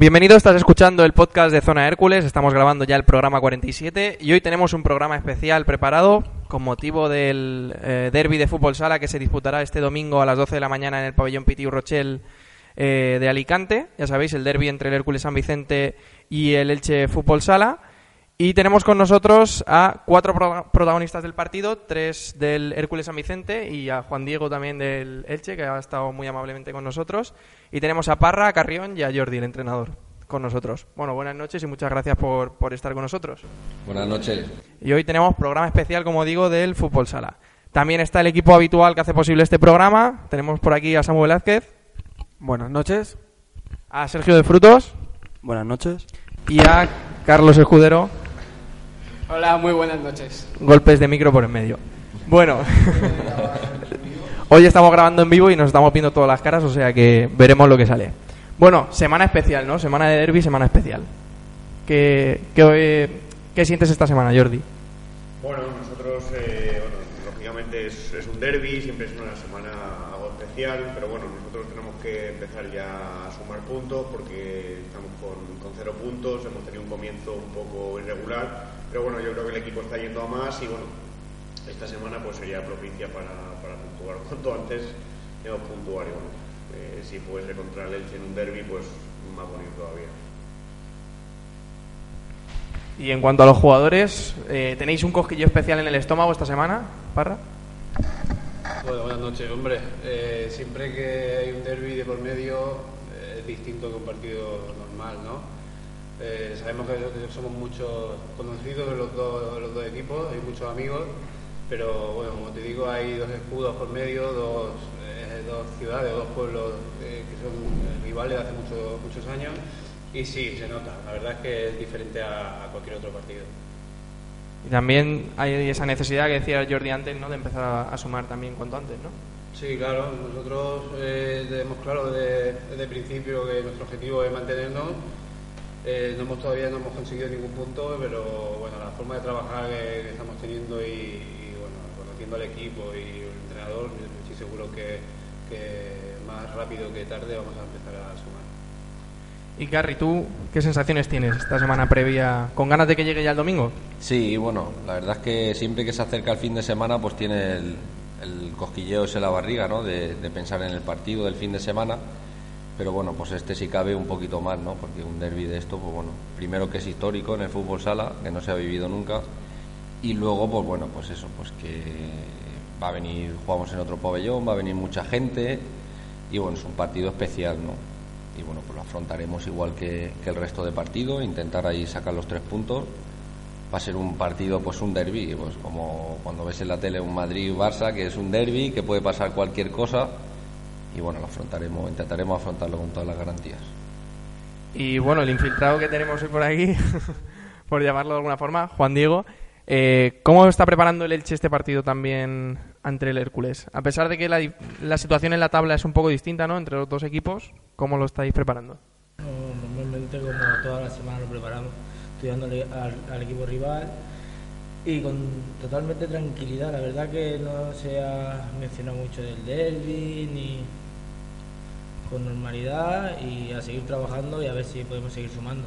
Bienvenido, estás escuchando el podcast de Zona Hércules, estamos grabando ya el programa 47 y hoy tenemos un programa especial preparado con motivo del eh, derby de fútbol sala que se disputará este domingo a las 12 de la mañana en el pabellón Pitiu Rochel eh, de Alicante, ya sabéis, el derby entre el Hércules San Vicente y el Elche Fútbol Sala. Y tenemos con nosotros a cuatro protagonistas del partido, tres del Hércules San Vicente y a Juan Diego también del Elche, que ha estado muy amablemente con nosotros. Y tenemos a Parra, a Carrión y a Jordi, el entrenador, con nosotros. Bueno, buenas noches y muchas gracias por, por estar con nosotros. Buenas noches. Y hoy tenemos programa especial, como digo, del Fútbol Sala. También está el equipo habitual que hace posible este programa. Tenemos por aquí a Samuel Velázquez. Buenas noches. A Sergio de Frutos. Buenas noches. Y a Carlos Escudero. Hola, muy buenas noches. Golpes de micro por en medio. Bueno, hoy estamos grabando en vivo y nos estamos viendo todas las caras, o sea que veremos lo que sale. Bueno, semana especial, ¿no? Semana de derby, semana especial. ¿Qué, qué, sientes esta semana, Jordi? Bueno, nosotros, eh, bueno, lógicamente es, es un derby, siempre es una semana algo especial, pero bueno, nosotros tenemos que empezar ya a sumar puntos porque estamos con, con cero puntos, hemos tenido un comienzo un poco irregular pero bueno, yo creo que el equipo está yendo a más y bueno, esta semana pues sería propicia para, para puntuar cuanto antes hemos puntuar y bueno, eh, si puede contra el Elche en un derby, pues más bonito todavía. Y en cuanto a los jugadores, eh, ¿tenéis un cosquillo especial en el estómago esta semana, Parra? Bueno, buenas noches, hombre. Eh, siempre que hay un derby de por medio es distinto que un partido normal, ¿no? Eh, sabemos que, somos muchos conocidos de los, dos, los dos equipos, hay muchos amigos, pero bueno, como te digo, hay dos escudos por medio, dos, eh, dos ciudades, dos pueblos eh, que son rivales de hace muchos años, y sí, se nota, la verdad es que es diferente a, cualquier otro partido. Y también hay esa necesidad que decía Jordi antes, ¿no? De empezar a, sumar también cuanto antes, ¿no? Sí, claro. Nosotros tenemos claro desde, desde el principio que nuestro objetivo es mantenernos eh, no hemos, todavía no hemos conseguido ningún punto, pero bueno, la forma de trabajar que, estamos teniendo y, bueno, conociendo al equipo y el entrenador, estoy seguro que, más rápido que tarde vamos a empezar a sumar. Y Gary, ¿tú qué sensaciones tienes esta semana previa? ¿Con ganas de que llegue ya el domingo? Sí, bueno, la verdad es que siempre que se acerca el fin de semana, pues tiene el, cosquilleo ese en la barriga, ¿no? de pensar en el partido del fin de semana pero bueno, pues este sí cabe un poquito más, ¿no? Porque un derby de esto, pues bueno, primero que es histórico en el fútbol sala, que no se ha vivido nunca, y luego, pues bueno, pues eso, pues que va a venir, jugamos en otro pabellón, va a venir mucha gente, y bueno, es un partido especial, ¿no? y bueno, pues lo afrontaremos igual que, el resto de partidos, intentar ahí sacar los tres puntos va a ser un partido, pues un derby, pues como cuando ves en la tele un Madrid-Barça, que es un derby, que puede pasar cualquier cosa, y bueno, lo afrontaremos, intentaremos afrontarlo con todas las garantías. Y bueno, el infiltrado que tenemos hoy por aquí, por llamarlo de alguna forma, Juan Diego, eh, ¿cómo está preparando el Elche este partido también ante el Hércules? A pesar de que la, la situación en la tabla es un poco distinta, ¿no? Entre los dos equipos, ¿cómo lo estáis preparando? Normalmente, como toda la semana lo preparamos estudiándole al, equipo rival y con totalmente tranquilidad. La verdad que no se ha mencionado mucho del derby ni con normalidad y a seguir trabajando y a ver si podemos seguir sumando.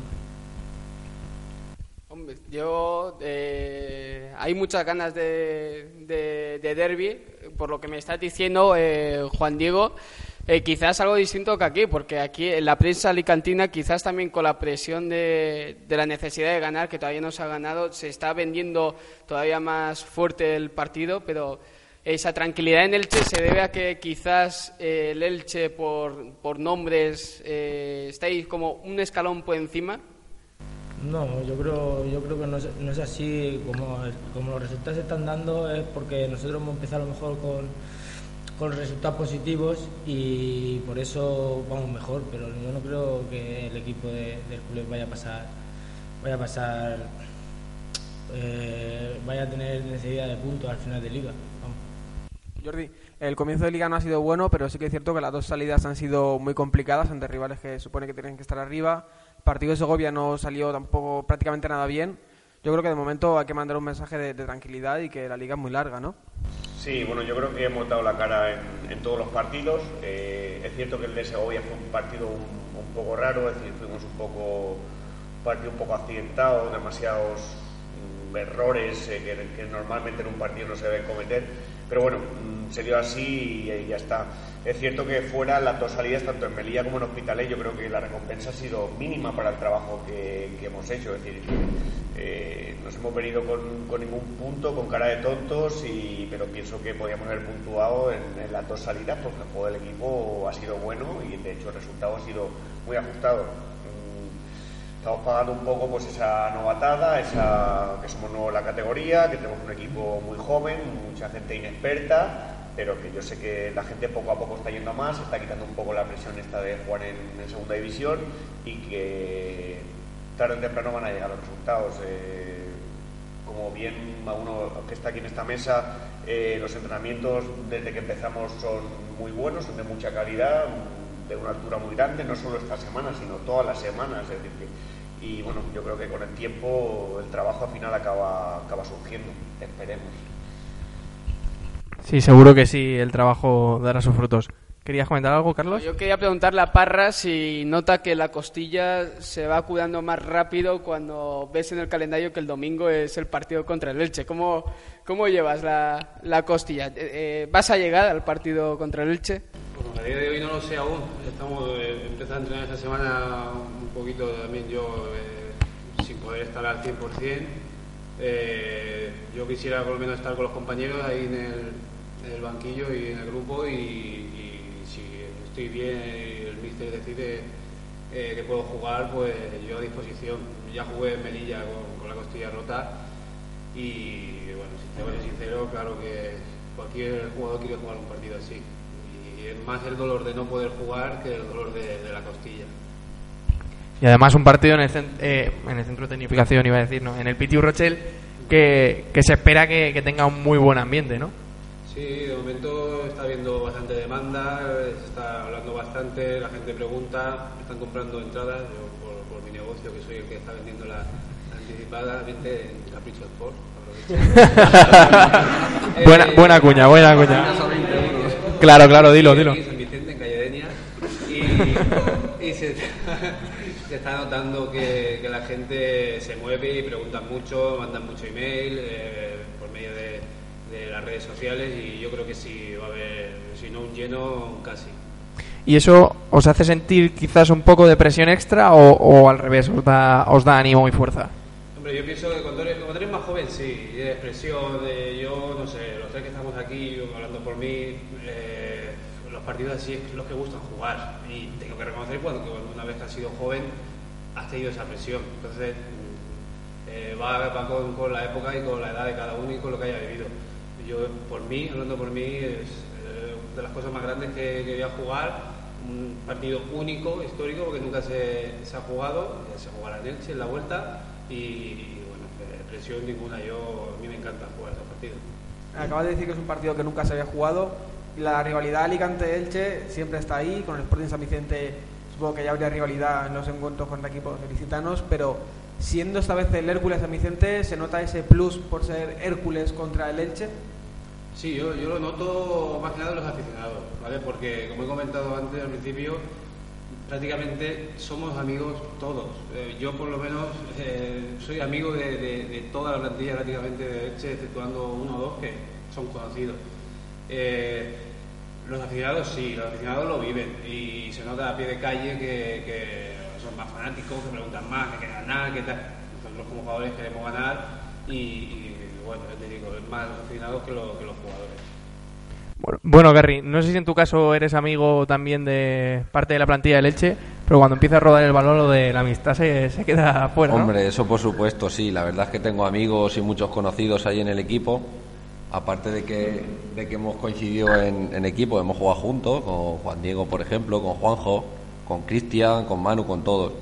Hombre, yo eh, hay muchas ganas de, de, derby, por lo que me estás diciendo, eh, Juan Diego. Eh, quizás algo distinto que aquí, porque aquí en la prensa alicantina, quizás también con la presión de, la necesidad de ganar, que todavía no se ha ganado, se está vendiendo todavía más fuerte el partido, pero esa tranquilidad en Elche se debe a que quizás eh, el Elche, por, por nombres, eh, estáis como un escalón por encima. No, yo creo, yo creo que no es, no es así. Como, como los resultados se están dando, es porque nosotros hemos empezado a lo mejor con con resultados positivos y por eso vamos mejor, pero yo no creo que el equipo de, del club vaya a pasar, vaya a pasar, eh, vaya a tener necesidad de puntos al final de liga. Jordi, el comienzo de liga no ha sido bueno, pero sí que es cierto que las dos salidas han sido muy complicadas ante rivales que supone que tienen que estar arriba. El partido de Segovia no salió tampoco prácticamente nada bien. Yo creo que de momento hay que mandar un mensaje de tranquilidad y que la liga es muy larga, ¿no? Sí, bueno, yo creo que hemos dado la cara en, todos los partidos. Eh, es cierto que el de Segovia fue un partido un, poco raro, es decir, fuimos un poco un partido un poco accidentado, demasiados errores eh, que, normalmente en un partido no se deben cometer. Pero bueno, mm, se dio así y, ya está. Es cierto que fuera las dos salidas, tanto en Melilla como en Hospitalet, yo creo que la recompensa ha sido mínima para el trabajo que, hemos hecho. Es decir, eh, nos hemos venido con, con, ningún punto, con cara de tontos, y, pero pienso que podíamos haber puntuado en, las dos salidas porque el juego del equipo ha sido bueno y de hecho el resultado ha sido muy ajustado. Estamos pagando un poco pues esa novatada, esa que somos nuevos en la categoría, que tenemos un equipo muy joven, mucha gente inexperta, pero que yo sé que la gente poco a poco está yendo más, está quitando un poco la presión esta de jugar en, segunda división y que tarde o temprano van a llegar los resultados. Eh, como bien uno que está aquí en esta mesa, eh, los entrenamientos desde que empezamos son muy buenos, son de mucha calidad, de una altura muy grande, no solo esta semana, sino todas las semanas. y bueno, yo creo que con el tiempo el trabajo al final acaba, acaba surgiendo, esperemos. Sí, seguro que sí, el trabajo dará sus frutos. ¿Querías comentar algo, Carlos? Yo quería preguntarle a Parra si nota que la costilla se va curando más rápido cuando ves en el calendario que el domingo es el partido contra el Elche. ¿Cómo, cómo llevas la, la costilla? Eh, eh, ¿Vas a llegar al partido contra el Elche? Bueno, a día de hoy no lo sé aún. Estamos eh, empezando a entrenar esta semana un poquito también yo sin poder estar al 100%. yo quisiera por lo menos estar con los compañeros ahí en el, en el banquillo y en el grupo y estoy bien el míster decide eh, que puedo jugar, pues yo a disposición. Ya jugué en Melilla con, la costilla rota y bueno, si te voy sincero, claro que cualquier jugador quiere jugar un partido así. Y es más el dolor de no poder jugar que el dolor de, la costilla. Y además un partido en el, eh, en el centro de tecnificación, iba a decir, ¿no? en el Pitiu Rochel, que, se espera que tenga un muy buen ambiente, ¿no? Sí, de momento está habiendo bastante demanda, se está hablando bastante, la gente pregunta, están comprando entradas, yo por, mi negocio, que soy el que está vendiendo la, anticipada, vente en Capricho Sport. buena, buena cuña, buena cuña. Claro, claro, dilo, dilo. San Vicente, en Calle y, se, está notando que, que, la gente se mueve y pregunta mucho, mandan mucho email eh, por medio de de las redes sociales y yo creo que sí va a haber, si no un lleno, casi. ¿Y eso os hace sentir quizás un poco de presión extra o, al revés, os da, os da ánimo y fuerza? Hombre, yo pienso que cuando eres, cuando eres más joven sí, de presión, de yo, no sé, los tres que estamos aquí, hablando por mí, eh, los partidos así es los que gustan jugar. Y tengo que reconocer cuando, que una vez que has sido joven has tenido esa presión. Entonces eh, va, con, la época y con la edad de cada uno y con lo que haya vivido. Yo, por mí, hablando por mí, es eh, de las cosas más grandes que, quería jugar. Un partido único, histórico, porque nunca se, ha jugado. Se jugará en Elche en la vuelta y, bueno, eh, presión ninguna. Yo, a mí me encanta jugar esos partidos. Acabas de decir que es un partido que nunca se había jugado. La rivalidad Alicante-Elche siempre está ahí. Con el Sporting San Vicente supongo que ya habría rivalidad en los encuentros con equipos licitanos, pero siendo esta vez el Hércules San Vicente, ¿se nota ese plus por ser Hércules contra el Elche? Sí, yo, lo noto más que nada en los aficionados, ¿vale? Porque, como he comentado antes al principio, prácticamente somos amigos todos. Eh, yo, por lo menos, eh, soy amigo de, toda la plantilla prácticamente de Elche, exceptuando uno o dos que son conocidos. Eh, los aficionados sí, los aficionados lo viven y se nota a pie de calle que, son más fanáticos, que preguntan más, que quieren ganar, que tal. Nosotros como jugadores queremos ganar y, bueno, te digo, es más que, los jugadores. Bueno, bueno, Gary, no sé si en tu caso eres amigo también de parte de la plantilla de Leche, pero cuando empieza a rodar el balón lo de la amistad se, se queda fuera. Hombre, eso por supuesto, sí. La verdad es que tengo amigos y muchos conocidos ahí en el equipo aparte de que, de que hemos coincidido en, equipo, hemos jugado juntos, con Juan Diego, por ejemplo, con Juanjo, con Cristian, con Manu, con todos.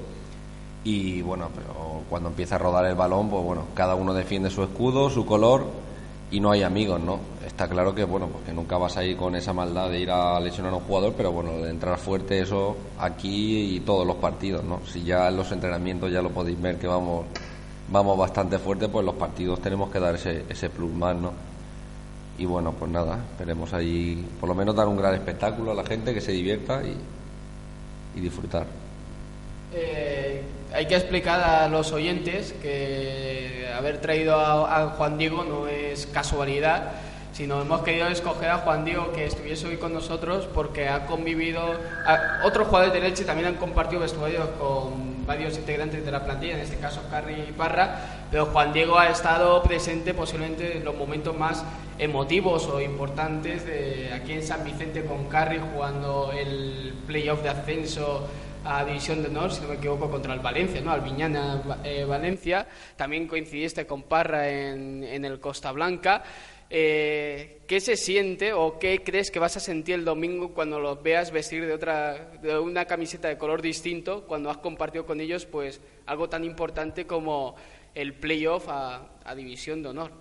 Y bueno, pero cuando empieza a rodar el balón, pues bueno, cada uno defiende su escudo, su color y no hay amigos, ¿no? Está claro que bueno, pues que nunca vas a ir con esa maldad de ir a lesionar a un jugador, pero bueno, de entrar fuerte eso aquí y todos los partidos, ¿no? Si ya en los entrenamientos ya lo podéis ver que vamos vamos bastante fuerte, pues los partidos tenemos que dar ese, ese plus más, ¿no? y bueno, pues nada, esperemos ahí por lo menos dar un gran espectáculo a la gente, que se divierta y, disfrutar. Eh, hay que explicar a los oyentes que haber traído a, Juan Diego no es casualidad, sino hemos querido escoger a Juan Diego que estuviese hoy con nosotros porque ha convivido, otros jugadores de Leche también han compartido vestuarios con varios integrantes de la plantilla, en este caso Carri y Parra, pero Juan Diego ha estado presente posiblemente en los momentos más emotivos o importantes de aquí en San Vicente con Carri jugando el playoff de ascenso a División de Honor, si no me equivoco, contra el Valencia, ¿no? Al Viñana eh, Valencia. También coincidiste con Parra en, en el Costa Blanca. Eh, ¿Qué se siente o qué crees que vas a sentir el domingo cuando los veas vestir de otra, de una camiseta de color distinto, cuando has compartido con ellos, pues algo tan importante como el playoff a, a División de Honor?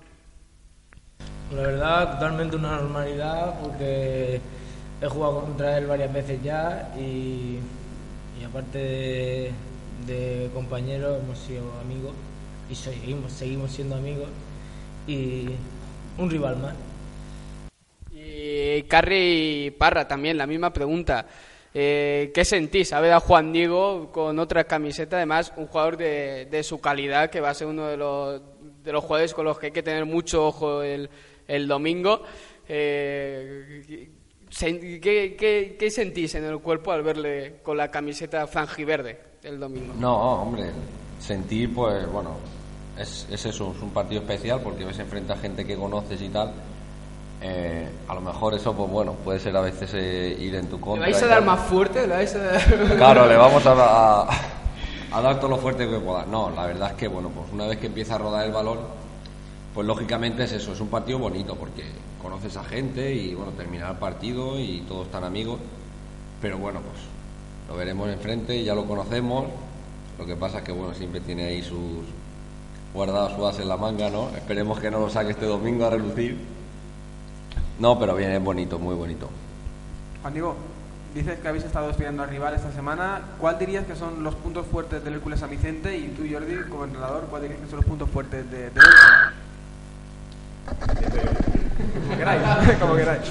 La verdad, totalmente una normalidad porque he jugado contra él varias veces ya y, aparte de, compañeros hemos sido amigos y seguimos, seguimos siendo amigos y un rival más. Y Carri Parra también, la misma pregunta. Eh, ¿Qué sentís a ver a Juan Diego con otra camiseta? Además, un jugador de, de su calidad que va a ser uno de los, de los jugadores con los que hay que tener mucho ojo el, el domingo. Eh, ¿qué, qué, sentís en el cuerpo al verle con la camiseta franjiverde el domingo? No, hombre, sentir, pues bueno, es, es eso, es un partido especial porque ves enfrente a gente que conoces y tal. Eh, a lo mejor eso, pues bueno, puede ser a veces eh, ir en tu contra. ¿Le vais a dar más fuerte? Claro, le vamos a, a, dar todo lo fuerte que pueda. No, la verdad es que, bueno, pues una vez que empieza a rodar el balón, pues lógicamente es eso, es un partido bonito porque conoces a gente y bueno, terminar el partido y todos están amigos, pero bueno, pues lo veremos enfrente, ya lo conocemos, lo que pasa es que bueno, siempre tiene ahí sus guardadas su en la manga, ¿no? Esperemos que no lo saque este domingo a relucir. No, pero bien, es bonito, muy bonito. Juan Diego, dices que habéis estado estudiando al rival esta semana. ¿Cuál dirías que son los puntos fuertes del Hércules San Vicente? Y tú, Jordi, como entrenador, ¿cuál dirías que son los puntos fuertes de, de Como queráis,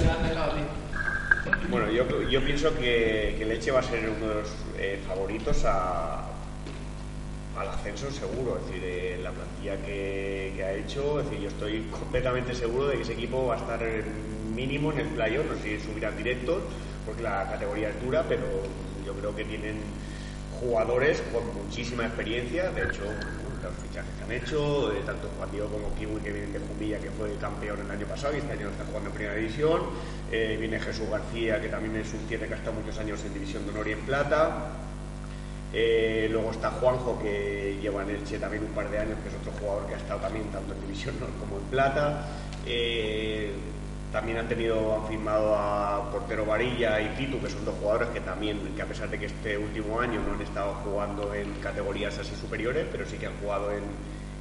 Bueno, yo, yo pienso que, que, Leche va a ser uno de los eh, favoritos a, al ascenso seguro, es decir, eh, la plantilla que, que, ha hecho, es decir, yo estoy completamente seguro de que ese equipo va a estar mínimo en el playoff, no sé si subirán directos, porque la categoría es dura, pero yo creo que tienen jugadores con muchísima experiencia, de hecho, los fichajes que han hecho, eh, tanto Juan Diego como Kiwi que viene de Jumilla, que fue campeón el año pasado y este año está jugando en primera división. Eh, viene Jesús García, que también es un 7 que ha estado muchos años en división de honor y en plata. Eh, luego está Juanjo, que lleva en Elche también un par de años, que es otro jugador que ha estado también tanto en división honor como en plata. También han tenido, han firmado a Portero Varilla y Pitu, que son dos jugadores que también, que a pesar de que este último año no han estado jugando en categorías así superiores, pero sí que han jugado en,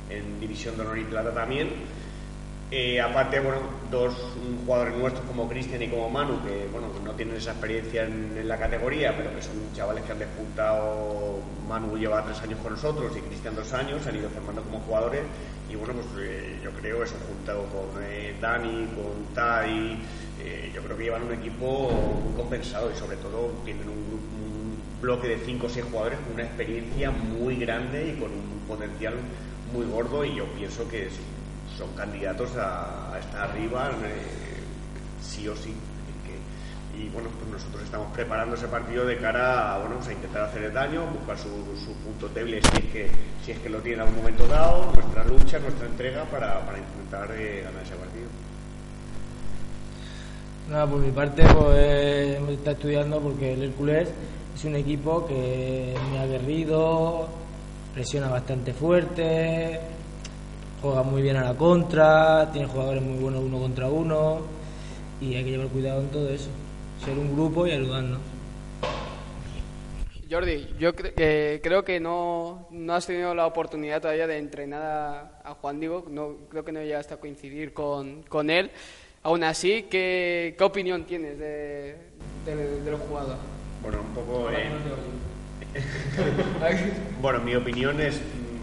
en División de Honor y Plata también. Eh, aparte, bueno, dos jugadores nuestros como Cristian y como Manu, que bueno, no tienen esa experiencia en, la categoría, pero que son chavales que han disputado. Manu lleva tres años con nosotros y Cristian dos años, han ido formando como jugadores y bueno, pues eh, yo creo eso juntado con eh, Dani, con Tai, eh, yo creo que llevan un equipo muy compensado y sobre todo tienen un, un bloque de 5 o 6 jugadores con una experiencia muy grande y con un potencial muy gordo y yo pienso que son candidatos a, a estar arriba sí o sí y bueno, pues nosotros estamos preparando ese partido de cara a, bueno, pues a intentar hacer el daño, buscar su, su, punto débil si es, que, si es que lo tiene a un momento dado, nuestra lucha, nuestra entrega para, para intentar eh, ganar ese partido. Nada, por mi parte, pues estado estudiando porque el Hércules es un equipo que es muy aguerrido, presiona bastante fuerte, juega muy bien a la contra, tiene jugadores muy buenos uno contra uno y hay que llevar cuidado en todo eso ser un grupo y ayudarnos. Jordi, yo cre eh, creo que no, no, has tenido la oportunidad todavía de entrenar a, a Juan Diego, no, creo que no llegaste a coincidir con, con él. Aún así, ¿qué, qué opinión tienes de, de, de, los jugadores? Bueno, un poco... Eh... bueno, mi opinión es...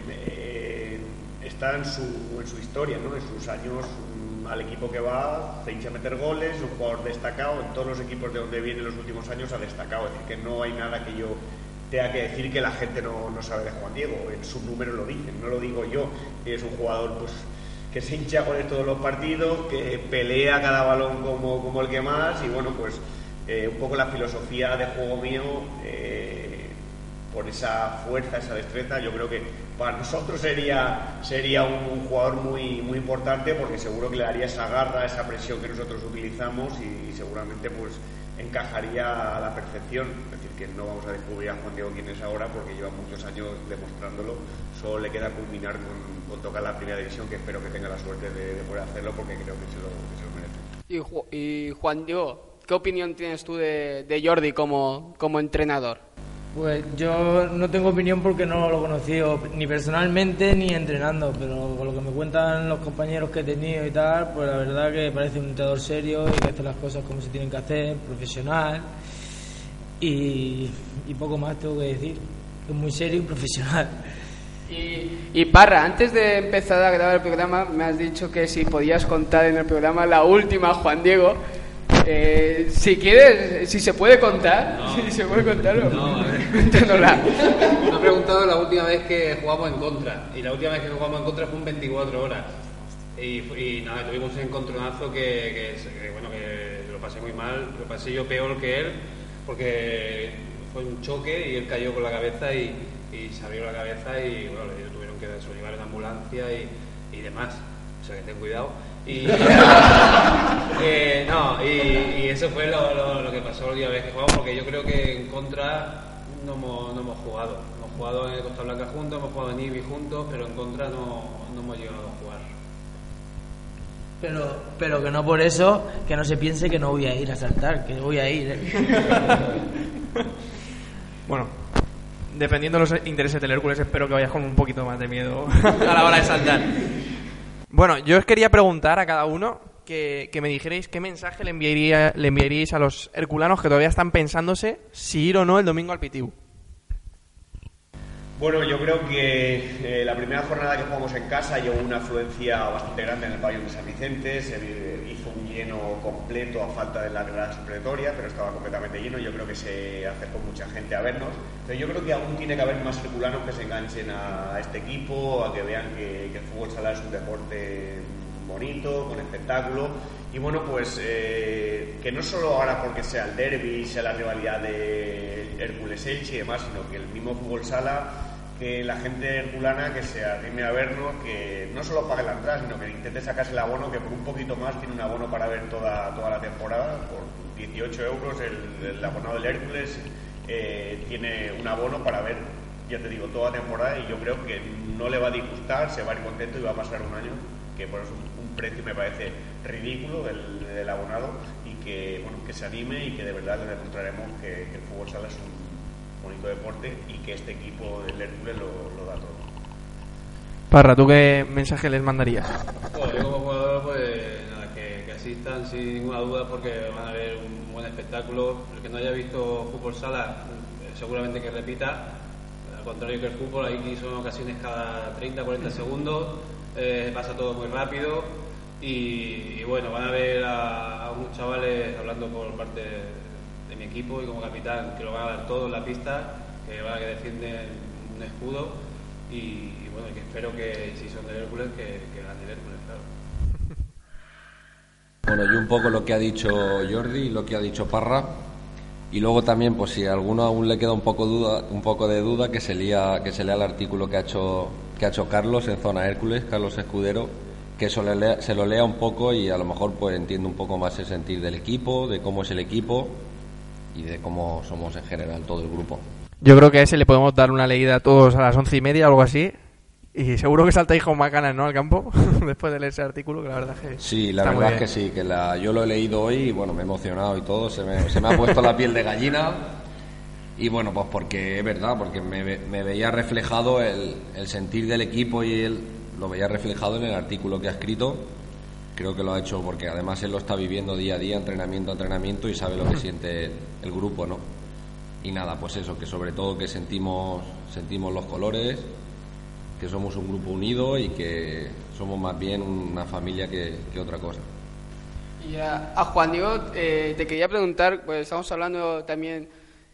Eh, está en su, en su historia, ¿no? en sus años al equipo que va, se hincha a meter goles, un jugador destacado, en todos los equipos de donde viene en los últimos años ha destacado, es decir, que no hay nada que yo tenga que decir que la gente no, no sabe de Juan Diego, en sus números lo dicen, no lo digo yo, es un jugador pues que se hincha con todos los partidos, que pelea cada balón como, como el que más y bueno, pues eh, un poco la filosofía de juego mío, eh, por esa fuerza, esa destreza, yo creo que para nosotros sería, sería un, jugador muy, muy importante porque seguro que le daría esa garra, esa presión que nosotros utilizamos y, seguramente pues encajaría a la perfección. Es decir, que no vamos a descubrir a Juan Diego quién es ahora porque lleva muchos años demostrándolo. Solo le queda culminar con, con tocar la primera división, que espero que tenga la suerte de, de poder hacerlo porque creo que se lo, merece. Y, y Juan Diego, ¿qué opinión tienes tú de, de Jordi como, como entrenador? Pues yo no tengo opinión porque no lo he conocido ni personalmente ni entrenando, pero con lo que me cuentan los compañeros que he tenido y tal, pues la verdad que parece un entrenador serio y que hace las cosas como se tienen que hacer, profesional y, y poco más tengo que decir. Es muy serio y profesional. Y, y, Parra, antes de empezar a grabar el programa, me has dicho que si podías contar en el programa la última, Juan Diego, eh, si quieres, si se puede contar, no, si se puede contarlo. No, Me ha preguntado la última vez que jugamos en contra. Y la última vez que jugamos en contra fue en 24 horas. Y, y nada, tuvimos un encontronazo que, bueno, que lo pasé muy mal. Lo pasé yo peor que él, porque fue un choque y él cayó con la cabeza y, y se abrió la cabeza y bueno, le tuvieron que llevar en ambulancia y, demás. O sea que ten cuidado. Y, eh, no, y, eso fue lo, que pasó la última vez que jugamos, porque yo creo que en contra no hemos, no hemos jugado. Hemos jugado en Costa Blanca juntos, hemos jugado en Ibi juntos, pero en contra no, no hemos llegado a jugar. Pero, pero que no por eso que no se piense que no voy a ir a saltar, que voy a ir. ¿eh? bueno, dependiendo de los intereses del Hércules, espero que vayas con un poquito más de miedo a la hora de saltar. Bueno, yo os quería preguntar a cada uno que, me dijerais qué mensaje le, enviaría, le enviaríais a los herculanos que todavía están pensándose si ir o no el domingo al Pitiu. Bueno, yo creo que eh, la primera jornada que jugamos en casa llevó una afluencia bastante grande en el pabellón de San Vicente, se hizo un lleno completo a falta de la grada supletoria, pero estaba completamente lleno, yo creo que se acercó mucha gente a vernos, pero yo creo que aún tiene que haber más herculanos que se enganchen a este equipo, a que vean que, que el fútbol sala es un deporte bonito, con espectáculo, y bueno, pues eh, que no solo ahora porque sea el derby, sea la rivalidad de Hércules Elche y demás, sino que el mismo fútbol sala que la gente herculana que se arrime a vernos, que no solo pague la entrada, sino que intente sacarse el abono, que por un poquito más tiene un abono para ver toda, toda la temporada, por 18 euros el, abonado del Hércules eh, tiene un abono para ver, ya te digo, toda temporada. Y yo creo que no le va a disgustar, se va a ir contento y va a pasar un año, que por eso un precio me parece ridículo del, abonado y que, bueno, que se anime y que de verdad le demostraremos que el fútbol sala es un bonito deporte y que este equipo del Hércules lo, da todo. Parra, ¿tú qué mensaje les mandarías? Bueno, yo como jugador, pues nada, que, asistan sin ninguna duda porque van a ver un buen espectáculo. El que no haya visto fútbol sala, seguramente que repita. Al contrario que el fútbol, aquí son ocasiones cada 30, 40 segundos, eh, pasa todo muy rápido y, bueno, van a ver a, a unos chavales hablando por parte mi equipo y como capitán, que lo van a dar todo en la pista, que van a que defienden un escudo y, bueno, que espero que si son de Hércules, que, que gane el Hércules, claro. Bueno, y un poco lo que ha dicho Jordi y lo que ha dicho Parra. Y luego también, pues si a alguno aún le queda un poco duda, un poco de duda, que se lea, que se lea el artículo que ha hecho que ha hecho Carlos en Zona Hércules, Carlos Escudero, que se lo, lea, se lo lea un poco y a lo mejor pues entiende un poco más el sentir del equipo, de cómo es el equipo y de cómo somos en general todo el grupo. Yo creo que a ese le podemos dar una leída a todos a las once y media o algo así. Y seguro que saltáis con macanas, ¿no? Al campo, después de leer ese artículo, que la verdad es que. Sí, la verdad es que sí, que la, yo lo he leído hoy y bueno, me he emocionado y todo, se me, se me ha puesto la piel de gallina. Y bueno, pues porque es verdad, porque me, me veía reflejado el, el, sentir del equipo y el, lo veía reflejado en el artículo que ha escrito creo que lo ha hecho porque además él lo está viviendo día a día, entrenamiento a entrenamiento y sabe lo que siente el grupo, ¿no? Y nada, pues eso, que sobre todo que sentimos, sentimos los colores, que somos un grupo unido y que somos más bien una familia que, otra cosa. Y a, Juan Diego, eh, te quería preguntar, pues estamos hablando también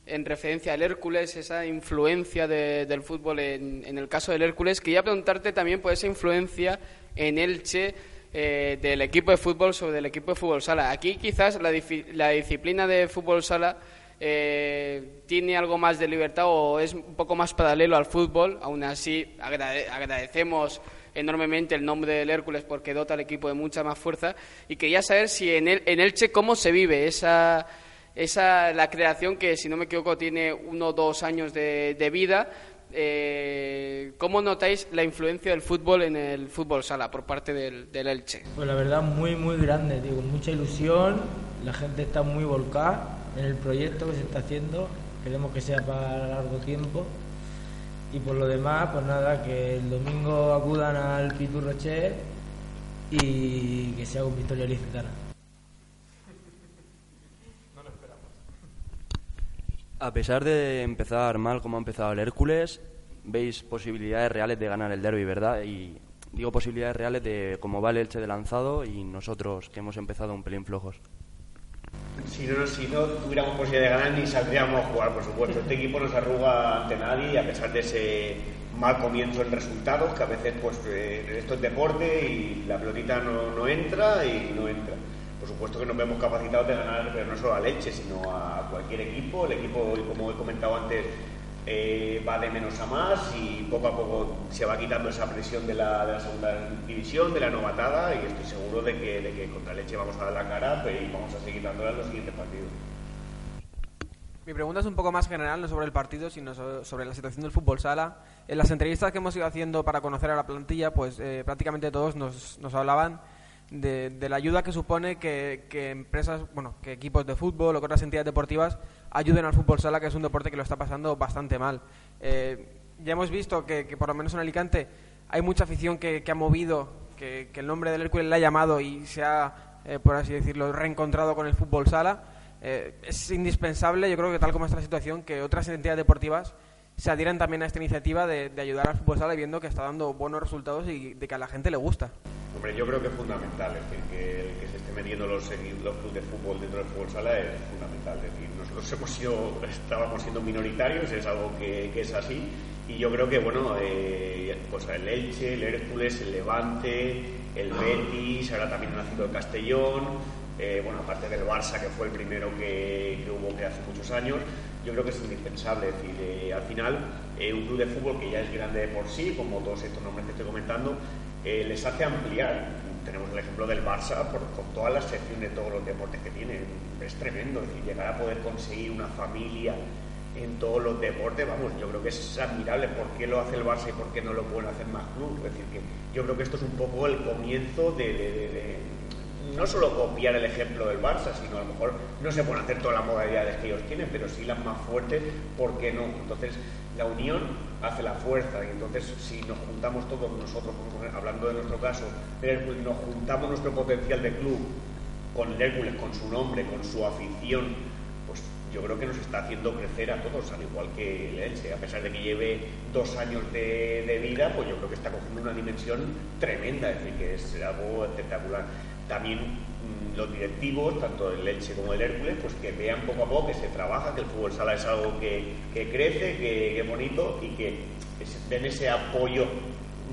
en referencia al Hércules, esa influencia del fútbol en, en, el caso del Hércules. Quería preguntarte también por esa influencia en Elche eh, del equipo de fútbol sobre el equipo de fútbol sala. Aquí quizás la, la disciplina de fútbol sala eh, tiene algo más de libertad o es un poco más paralelo al fútbol. Aún así, agradecemos enormemente el nombre del Hércules porque dota al equipo de mucha más fuerza. Y quería saber si en, el, en Elche cómo se vive esa, esa la creación que, si no me equivoco, tiene uno o dos años de, de vida eh, ¿cómo notáis la influencia del fútbol en el fútbol sala por parte del, Elche? Pues la verdad muy muy grande, digo, mucha ilusión, la gente está muy volcada en el proyecto que se está haciendo, queremos que sea para largo tiempo y por lo demás, pues nada, que el domingo acudan al Pitu Rocher y que sea un victoria licitana. A pesar de empezar mal como ha empezado el Hércules, veis posibilidades reales de ganar el derby, ¿verdad? Y digo posibilidades reales de cómo va el Elche de lanzado y nosotros que hemos empezado un pelín flojos. Si no, si no tuviéramos posibilidad de ganar ni saldríamos a jugar, por supuesto. Este equipo no se arruga ante nadie y a pesar de ese mal comienzo en resultados, que a veces pues eh, esto es deporte y la pelotita no, no entra y no entra por supuesto que nos vemos capacitados de ganar, pero no solo a Leche, sino a cualquier equipo. El equipo, como he comentado antes, eh, va de menos a más y poco a poco se va quitando esa presión de la, segunda división, de la novatada, y estoy seguro de que, de que contra Leche vamos a dar la cara y vamos a seguir dándola en los siguientes partidos. Mi pregunta es un poco más general, no sobre el partido, sino sobre la situación del fútbol sala. En las entrevistas que hemos ido haciendo para conocer a la plantilla, pues eh, prácticamente todos nos, nos hablaban de, la ayuda que supone que, empresas, bueno, que equipos de fútbol o que otras entidades deportivas ayuden al fútbol sala, que es un deporte que lo está pasando bastante mal. Eh, ya hemos visto que, por lo menos en Alicante hay mucha afición que, ha movido, que, el nombre del Hércules le ha llamado y se ha, eh, por así decirlo, reencontrado con el fútbol sala. Eh, es indispensable, yo creo que tal como está la situación, que otras entidades deportivas se adhieran también a esta iniciativa de, de ayudar al fútbol sala viendo que está dando buenos resultados y de que a la gente le gusta. Hombre, yo creo que es fundamental, es decir, que, que se esté metiendo los, los clubes de fútbol dentro del fútbol sala es fundamental. Es decir, nosotros hemos sido, estábamos siendo minoritarios, es algo que, es así, y yo creo que, bueno, eh, pues el Elche, el Hércules, el Levante, el Betis, ahora también nacido el Castellón, eh, bueno, aparte del Barça, que fue el primero que, que, hubo que hace muchos años, yo creo que es indispensable. Es decir, eh, al final, eh, un club de fútbol que ya es grande de por sí, como todos estos nombres que estoy comentando, eh, les hace ampliar. Tenemos el ejemplo del Barça por, con todas las secciones de todos los deportes que tiene. Es tremendo, es decir, llegar a poder conseguir una familia en todos los deportes, vamos, yo creo que es admirable por qué lo hace el Barça y por qué no lo pueden hacer más clubes. Es decir, que yo creo que esto es un poco el comienzo de no solo copiar el ejemplo del Barça, sino a lo mejor no se pueden hacer todas las modalidades que ellos tienen, pero sí las más fuertes, ¿por qué no? Entonces, la unión hace la fuerza y entonces si nos juntamos todos nosotros, hablando de nuestro caso, nos juntamos nuestro potencial de club con el Hércules, con su nombre, con su afición, pues yo creo que nos está haciendo crecer a todos, al igual que el Elche, a pesar de que lleve dos años de, de vida, pues yo creo que está cogiendo una dimensión tremenda, es decir, que es algo espectacular también mm, los directivos, tanto del Leche como del Hércules, pues que vean poco a poco que se trabaja, que el fútbol sala es algo que, crece, que, es bonito y que den ese apoyo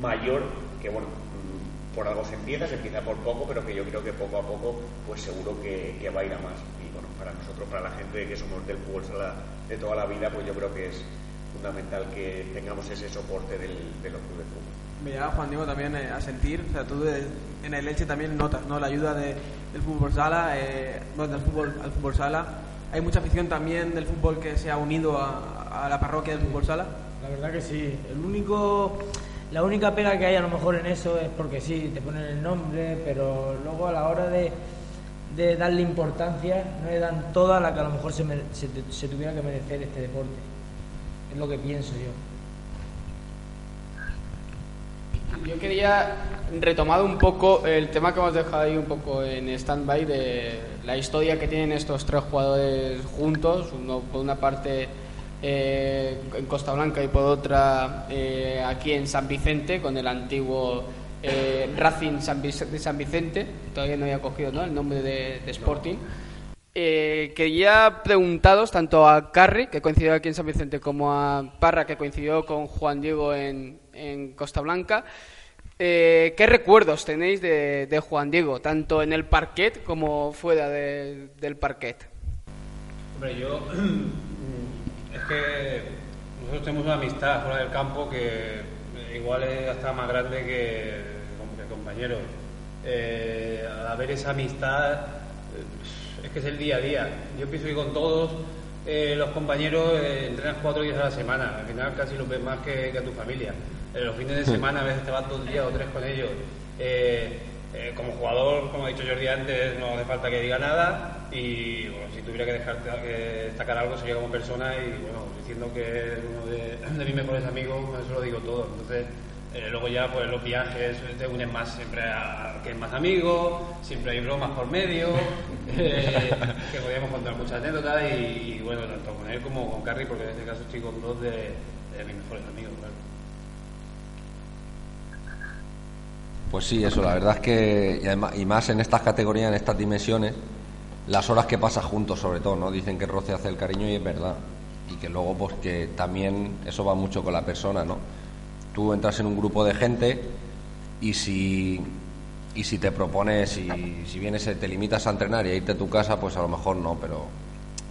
mayor que, bueno, mm, por algo se empieza, se empieza por poco, pero que yo creo que poco a poco, pues seguro que, va a ir a más. Y bueno, para nosotros, para la gente que somos del fútbol sala de toda la vida, pues yo creo que es fundamental que tengamos ese soporte de los clubes fútbol me llama Juan Diego también eh, a sentir, o sea, tú en el Elche también notas, ¿no? La ayuda de, del fútbol sala, eh, bueno, del fútbol al fútbol sala. Hay mucha afición también del fútbol que se ha unido a, la parroquia del fútbol sala. La verdad que sí. El único, la única pega que hay a lo mejor en eso es porque sí, te ponen el nombre, pero luego a la hora de, de darle importancia no le dan toda la que a lo mejor se, se tuviera que merecer este deporte. Es lo que pienso yo. Yo quería retomar un poco el tema que hemos dejado ahí un poco en stand-by de la historia que tienen estos tres jugadores juntos, uno por una parte eh, en Costa Blanca y por otra eh, aquí en San Vicente con el antiguo eh, Racing de San Vicente, todavía no había cogido el nombre de, Sporting. quería preguntaros tanto a Carri, que coincidió aquí en San Vicente, como a Parra, que coincidió con Juan Diego en, en Costa Blanca. Eh, ¿Qué recuerdos tenéis de, Juan Diego, tanto en el parquet como fuera del parquet? Hombre, yo. Es que nosotros tenemos una amistad fuera del campo que igual es hasta más grande que, que compañeros. Eh, al haber esa amistad, eh, es que es el día a día. Yo pienso que con todos los compañeros entrenas cuatro días a la semana. Al final casi lo ves más que, que a tu familia los fines de semana a veces te vas dos días o tres con ellos. Eh, eh, como jugador, como ha dicho Jordi antes, no hace falta que diga nada y bueno, si tuviera que, dejar, destacar algo sería como persona y bueno, diciendo que es uno de, mis mejores amigos, eso lo digo todo. Entonces, eh, luego ya pues los viajes te unen más siempre a, que es más amigo, siempre hay bromas por medio, que podríamos contar muchas anécdotas y, bueno, tanto con él como con Carrie, porque en este caso estoy con dos de, de mis mejores amigos. Pues sí, eso, la verdad es que, y, más en estas categorías, en estas dimensiones, las horas que pasas juntos, sobre todo, ¿no? Dicen que roce hace el cariño y es verdad. Y que luego, pues que también eso va mucho con la persona, ¿no? Tú entras en un grupo de gente y si, y si te propones, y si vienes, te limitas a entrenar y a irte a tu casa, pues a lo mejor no, pero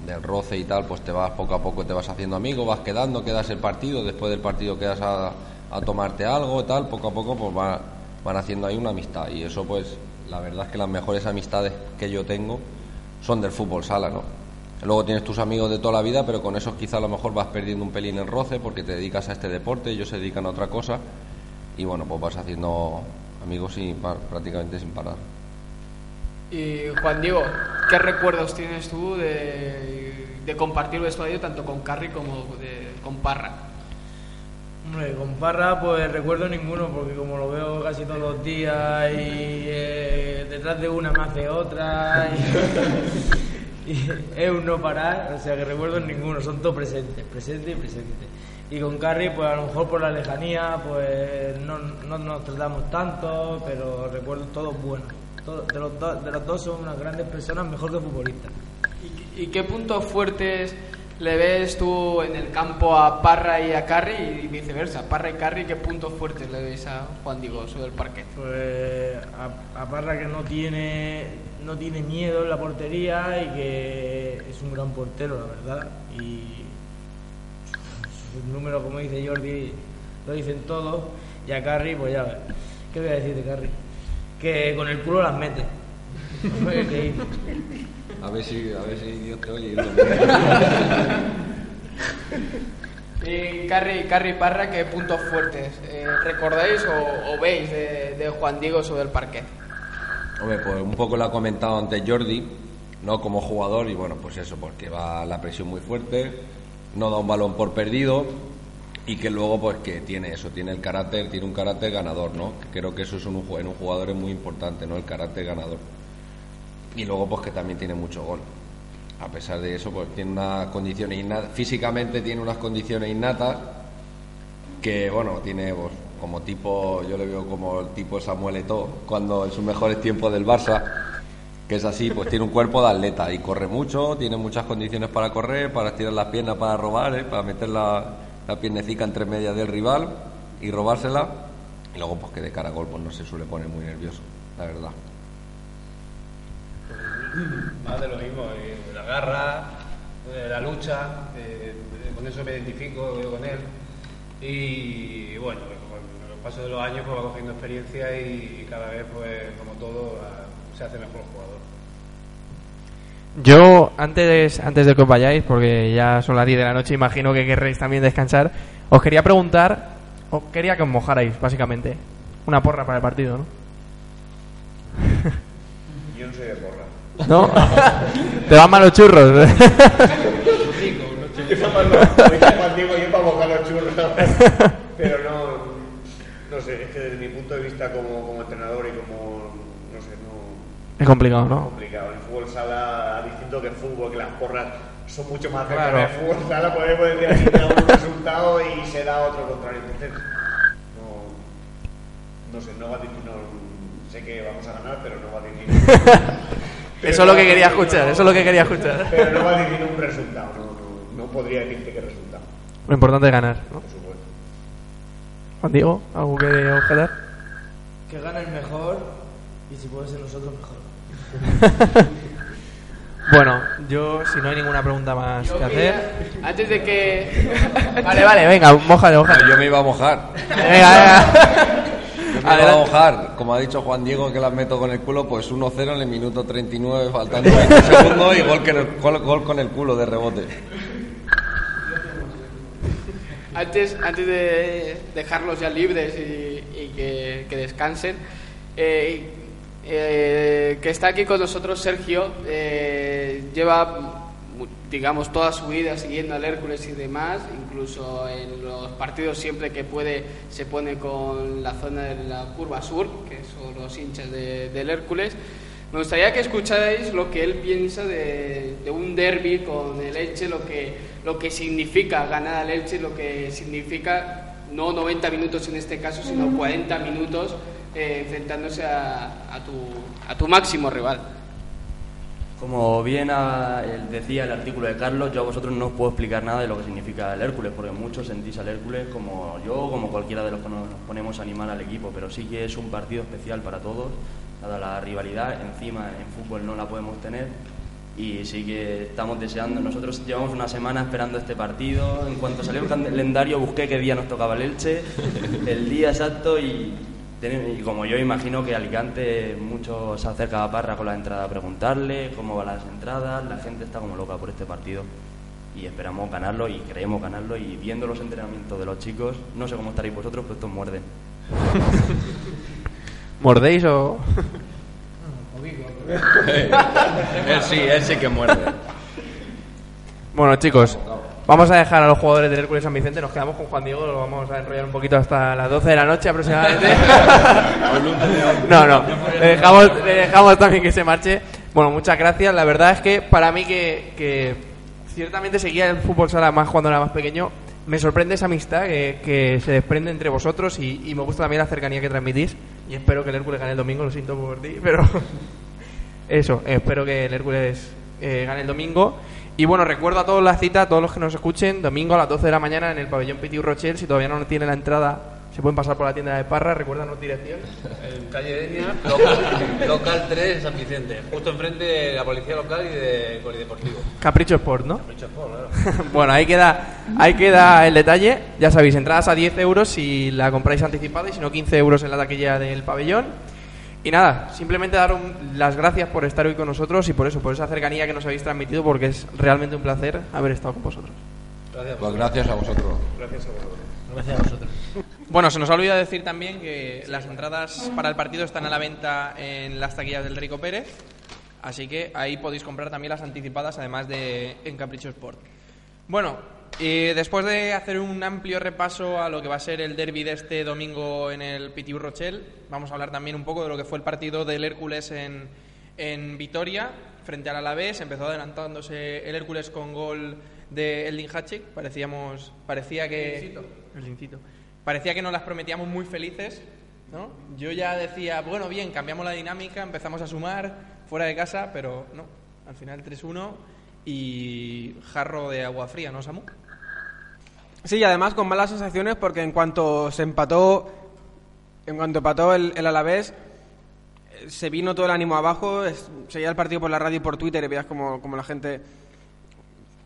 del roce y tal, pues te vas poco a poco, te vas haciendo amigo, vas quedando, quedas el partido, después del partido quedas a, a tomarte algo, tal, poco a poco, pues va van haciendo ahí una amistad. Y eso, pues, la verdad es que las mejores amistades que yo tengo son del fútbol sala, ¿no? Luego tienes tus amigos de toda la vida, pero con esos quizá a lo mejor vas perdiendo un pelín en roce porque te dedicas a este deporte, ellos se dedican a otra cosa y bueno, pues vas haciendo amigos sin, prácticamente sin parar. Y Juan Diego, ¿qué recuerdos tienes tú de, de compartir vestuario tanto con Carri como con Parra? Con Parra pues recuerdo ninguno porque como lo veo casi todos los días y eh, detrás de una más de otra y, es un no parar, o sea que recuerdo ninguno, son todos presentes, presentes y presentes. Y con Carrie pues a lo mejor por la lejanía pues no, nos tratamos tanto, pero recuerdo todos buenos. de, los de los dos son unas grandes personas, mejor que futbolistas. ¿Y, y qué puntos fuertes le ves tú en el campo a Parra y a Carri y viceversa. Parra y Carri, ¿qué puntos fuertes le ves a Juan Diego sobre el parque? Pues a, Parra que no tiene, no tiene miedo en la portería y que es un gran portero, la verdad. Y, sus números, como dice Jordi, lo dicen todos. Y a Carri, pues ya ves. ¿Qué voy a decir de Carri? Que con el culo las mete. A ver si, a ver si Dios te oye. Y Carri, Carri Parra, ¿qué puntos fuertes eh, recordáis o, o veis de, de Juan Diego sobre el parque? Hombre, pues un poco lo ha comentado antes Jordi, ¿no? Como jugador, y bueno, pues eso, porque va la presión muy fuerte, no da un balón por perdido, y que luego, pues que tiene eso, tiene el carácter, tiene un carácter ganador, ¿no? Creo que eso es un, en un jugador es muy importante, ¿no? El carácter ganador. Y luego, pues que también tiene mucho gol. A pesar de eso, pues tiene unas condiciones innatas, físicamente tiene unas condiciones innatas que bueno, tiene pues, como tipo, yo le veo como el tipo Samuel Eto'o, cuando en sus mejores tiempos del Barça, que es así, pues tiene un cuerpo de atleta y corre mucho, tiene muchas condiciones para correr, para estirar las piernas, para robar, ¿eh? para meter la, la piernecica entre medias del rival y robársela, y luego pues que de cara a gol pues no se suele poner muy nervioso, la verdad. Más de lo mismo, eh, la garra, eh, la lucha, eh, con eso me identifico yo con él. Y bueno, pues, con el paso de los años pues, va cogiendo experiencia y, cada vez, pues como todo, ah, se hace mejor jugador. Yo, antes, antes de que os vayáis, porque ya son las 10 de la noche, imagino que querréis también descansar, os quería preguntar, os quería que os mojarais, básicamente. Una porra para el partido, ¿no? Yo no soy de porra. ¿No? Te van mal los churros. Pero no, no sé, es que desde mi punto de vista como, como entrenador y como, no sé, no... es complicado, Es ¿no? complicado. En fútbol sala, distinto que en fútbol, que las porras son mucho más cerca Claro. de fútbol sala, podemos decir así, da un resultado y se da otro contrario. Entonces, no, no sé, no va a decir, no, sé que vamos a ganar, pero no va a decir. Eso es lo que quería escuchar, eso es lo que quería escuchar. Pero no va a decir un resultado, no, no, no podría decirte qué resultado, Lo importante es ganar, ¿no? por supuesto. Juan Diego, ¿algo que objetar? que gane el mejor y si puede ser nosotros mejor. Bueno, yo, si no hay ninguna pregunta más que hacer... Antes de que... Vale, vale, venga, mojale, mojale. Yo me iba a mojar. Venga, venga. A mojar, como ha dicho Juan Diego que las meto con el culo, pues 1-0 en el minuto 39, faltando 20 segundos y gol, que- gol- gol con el culo de rebote. Antes, antes de dejarlos ya libres y, y que, que descansen, eh, eh, que está aquí con nosotros Sergio, eh, lleva, digamos, toda su vida siguiendo al Hércules y demás, incluso en los partidos siempre que puede se pone con la zona de la curva sur, que son los hinchas de- del Hércules. Me gustaría que escucharais lo que él piensa de, de un derby con el Elche, lo que, lo que significa ganar al Elche, lo que significa no 90 minutos en este caso, sino 40 minutos eh, enfrentándose a, a tu, a tu máximo rival. Como bien ah, él decía el artículo de Carlos, yo a vosotros no os puedo explicar nada de lo que significa el Hércules, porque muchos sentís al Hércules como yo, como cualquiera de los que nos ponemos a animar al equipo, pero sí que es un partido especial para todos, dada la rivalidad, encima en fútbol no la podemos tener y sí que estamos deseando, nosotros llevamos una semana esperando este partido, en cuanto salió el calendario busqué qué día nos tocaba el Elche, el día exacto y Y como yo imagino que Alicante, mucho se acerca a Parra con la entrada a preguntarle cómo van las entradas, la gente está como loca por este partido y esperamos ganarlo y creemos ganarlo y viendo los entrenamientos de los chicos, no sé cómo estaréis vosotros, pero estos muerden. ¿Mordéis o...? él sí, él sí que muerde. Bueno, chicos, vamos a dejar a los jugadores del Hércules San Vicente. Nos quedamos con Juan Diego, lo vamos a enrollar un poquito hasta las 12 de la noche aproximadamente. no, no, le dejamos, le dejamos también que se marche. Bueno, muchas gracias. La verdad es que para mí que, que ciertamente seguía el fútbol sala más cuando era más pequeño, me sorprende esa amistad que, que se desprende entre vosotros y, y me gusta también la cercanía que transmitís. Y espero que el Hércules gane el domingo, lo siento por ti, pero eso, espero que el Hércules eh, gane el domingo. Y bueno, recuerdo a todos la cita, a todos los que nos escuchen, domingo a las 12 de la mañana en el pabellón Petit Rochelle. Si todavía no tiene la entrada, se pueden pasar por la tienda de Parra, recuérdanos dirección. En calle Denia, local, local 3 San Vicente, justo enfrente de la policía local y de Polideportivo. Capricho Sport, ¿no? Capricho Sport, claro. bueno, ahí queda, ahí queda el detalle. Ya sabéis, entradas a 10 euros si la compráis anticipada y si no 15 euros en la taquilla del pabellón. Y nada, simplemente daros las gracias por estar hoy con nosotros y por eso, por esa cercanía que nos habéis transmitido, porque es realmente un placer haber estado con vosotros. Gracias, pues gracias a vosotros. Gracias a vosotros. Gracias a vosotros. Bueno, se nos ha olvidado decir también que las entradas para el partido están a la venta en las taquillas del Rico Pérez, así que ahí podéis comprar también las anticipadas, además de en Capricho Sport. Bueno, y después de hacer un amplio repaso a lo que va a ser el derby de este domingo en el Pitiu Rochelle, vamos a hablar también un poco de lo que fue el partido del Hércules en, en Vitoria frente al Alavés. Empezó adelantándose el Hércules con gol de Eldin Hatchik. Parecíamos, parecía que el parecía que nos las prometíamos muy felices. ¿no? Yo ya decía, bueno, bien, cambiamos la dinámica, empezamos a sumar fuera de casa, pero no. Al final 3-1 y jarro de agua fría, ¿no, Samu? Sí, y además con malas sensaciones porque en cuanto se empató, en cuanto empató el, el Alavés, eh, se vino todo el ánimo abajo, es- seguía el partido por la radio y por Twitter y veías como, como la gente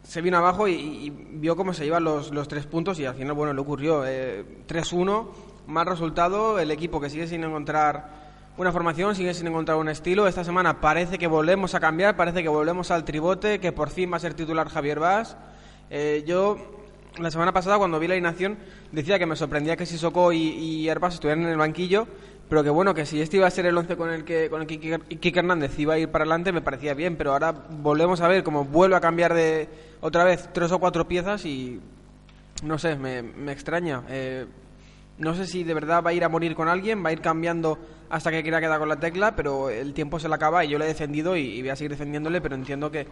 se vino abajo y, y vio cómo se iban los, los tres puntos y al final, bueno, le ocurrió. Eh, 3-1, mal resultado, el equipo que sigue sin encontrar una formación, sigue sin encontrar un estilo. Esta semana parece que volvemos a cambiar, parece que volvemos al tribote, que por fin va a ser titular Javier Vaz. Eh, yo, la semana pasada, cuando vi la alineación, decía que me sorprendía que Sissoko y, y Herbas estuvieran en el banquillo, pero que bueno, que si este iba a ser el 11 con el que con el que Quique Hernández iba a ir para adelante, me parecía bien, pero ahora volvemos a ver cómo vuelve a cambiar de otra vez tres o cuatro piezas y no sé, me, me extraña. Eh, no sé si de verdad va a ir a morir con alguien, va a ir cambiando hasta que quiera quedar con la tecla, pero el tiempo se le acaba y yo le he defendido y, voy a seguir defendiéndole, pero entiendo que,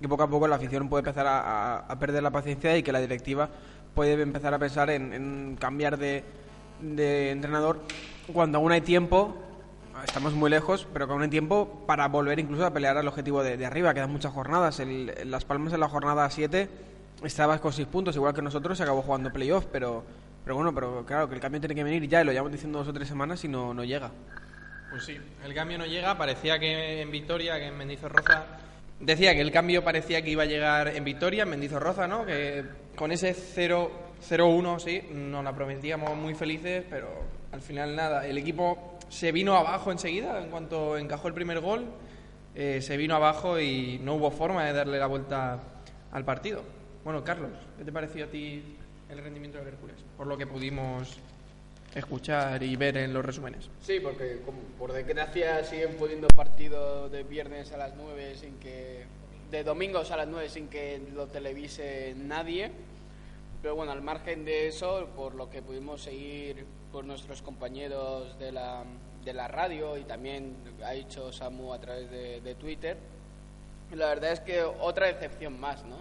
que poco a poco la afición puede empezar a, perder la paciencia y que la directiva puede empezar a pensar en, cambiar de, de entrenador cuando aún hay tiempo. Estamos muy lejos, pero aún hay tiempo para volver incluso a pelear al objetivo de, arriba. Quedan muchas jornadas. El Las Palmas en la jornada 7 estaba con 6 puntos, igual que nosotros, se acabó jugando playoff, pero, pero bueno, pero claro, que el cambio tiene que venir ya, lo llevamos diciendo dos o tres semanas y no, no llega. Pues sí, el cambio no llega. Parecía que en Vitoria, que en Mendizorroza. Decía que el cambio parecía que iba a llegar en Vitoria, en Mendizorroza, ¿no? Que con ese 0 0-1, sí, nos la prometíamos muy felices, pero al final nada. El equipo se vino abajo enseguida, en cuanto encajó el primer gol, eh, se vino abajo y no hubo forma de darle la vuelta al partido. Bueno, Carlos, ¿qué te pareció a ti el rendimiento del Hércules? Por lo que pudimos escuchar y ver en los resúmenes. Sí, porque como por desgracia siguen poniendo partido de viernes a las 9 sin que de domingos a las 9 sin que lo televise nadie. Pero bueno, al margen de eso, por lo que pudimos seguir con nuestros compañeros de la, de la radio y también ha dicho Samu a través de, de Twitter, la verdad es que otra decepción más, ¿no?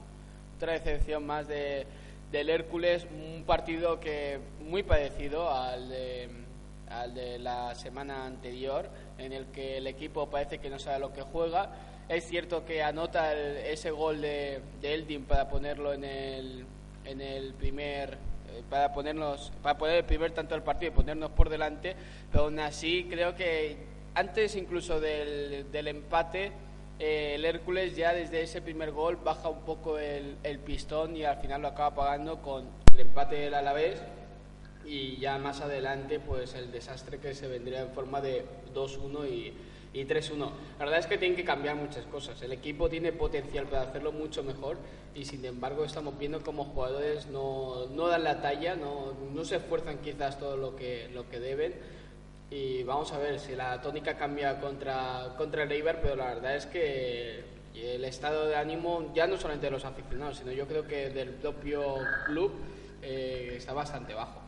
Otra decepción más de, del Hércules, un partido que muy parecido al de, la semana anterior, en el que el equipo parece que no sabe lo que juega. Es cierto que anota ese gol de, de Eldin para ponerlo en el, en el primer eh, para ponernos para poner el primer tanto del partido y ponernos por delante pero aún así creo que antes incluso del, del empate eh, el Hércules ya desde ese primer gol baja un poco el, pistón y al final lo acaba pagando con el empate del Alavés y ya más adelante pues el desastre que se vendría en forma de 2-1 y, y 3-1. La verdad es que tienen que cambiar muchas cosas. El equipo tiene potencial para hacerlo mucho mejor y sin embargo estamos viendo como jugadores no, no dan la talla, no, no se esfuerzan quizás todo lo que, lo que deben y vamos a ver si la tónica cambia contra, contra el Eibar, pero la verdad es que el estado de ánimo ya no solamente de los aficionados, sino yo creo que del propio club eh, está bastante bajo.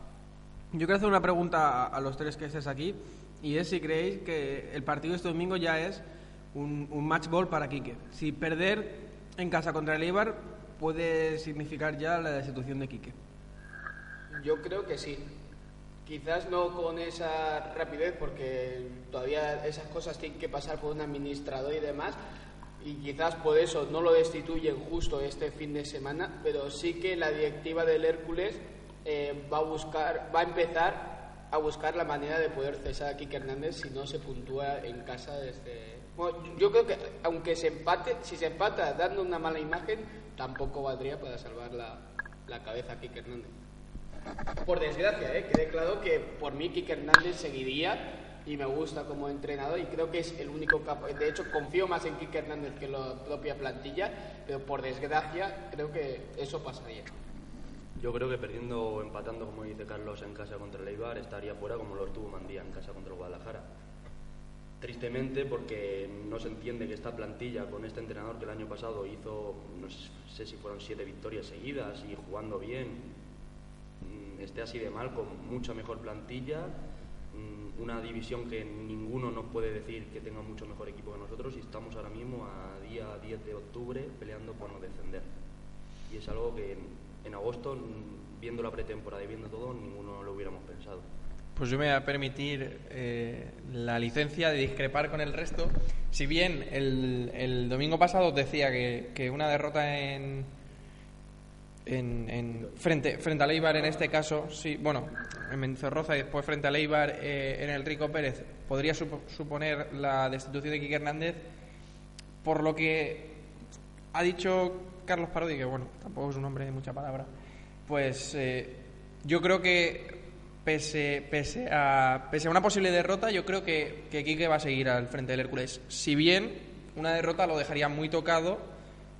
Yo quiero hacer una pregunta a, a los tres que estés aquí y es si creéis que el partido de este domingo ya es un, un match ball para Quique. Si perder en casa contra el Eibar puede significar ya la destitución de Quique. Yo creo que sí. Quizás no con esa rapidez, porque todavía esas cosas tienen que pasar por un administrador y demás, y quizás por eso no lo destituyen justo este fin de semana, pero sí que la directiva del Hércules eh, va a buscar, va a empezar a buscar la manera de poder cesar a Kike Hernández si no se puntúa en casa desde... Yo creo que aunque se empate, si se empata dando una mala imagen, tampoco valdría para salvar la, la cabeza a Kike Hernández. Por desgracia, ¿eh? quede claro que por mí Kike Hernández seguiría y me gusta como entrenador y creo que es el único capaz. De hecho, confío más en Kike Hernández que en la propia plantilla, pero por desgracia creo que eso pasaría. Yo creo que perdiendo o empatando, como dice Carlos, en casa contra el Eibar, estaría fuera como lo estuvo Mandía en casa contra el Guadalajara. Tristemente porque no se entiende que esta plantilla con este entrenador que el año pasado hizo, no sé si fueron siete victorias seguidas y jugando bien, esté así de mal, con mucha mejor plantilla, mm, una división que ninguno nos puede decir que tenga mucho mejor equipo que nosotros y estamos ahora mismo a día 10 de octubre peleando por no descender. Y es algo que en agosto, viendo la pretemporada y viendo todo, ninguno lo hubiéramos pensado. Pues yo me voy a permitir eh, la licencia de discrepar con el resto. Si bien el, domingo pasado decía que, una derrota en, en, frente, frente a Leibar en este caso, sí, bueno, en Menzorroza y después frente a Leibar eh, en el Rico Pérez, podría suponer la destitución de Quique Hernández, por lo que ha dicho Carlos Parodi, que bueno, tampoco es un hombre de mucha palabra, pues eh, yo creo que pese, pese, a, pese a una posible derrota, yo creo que, que Quique va a seguir al frente del Hércules. Si bien una derrota lo dejaría muy tocado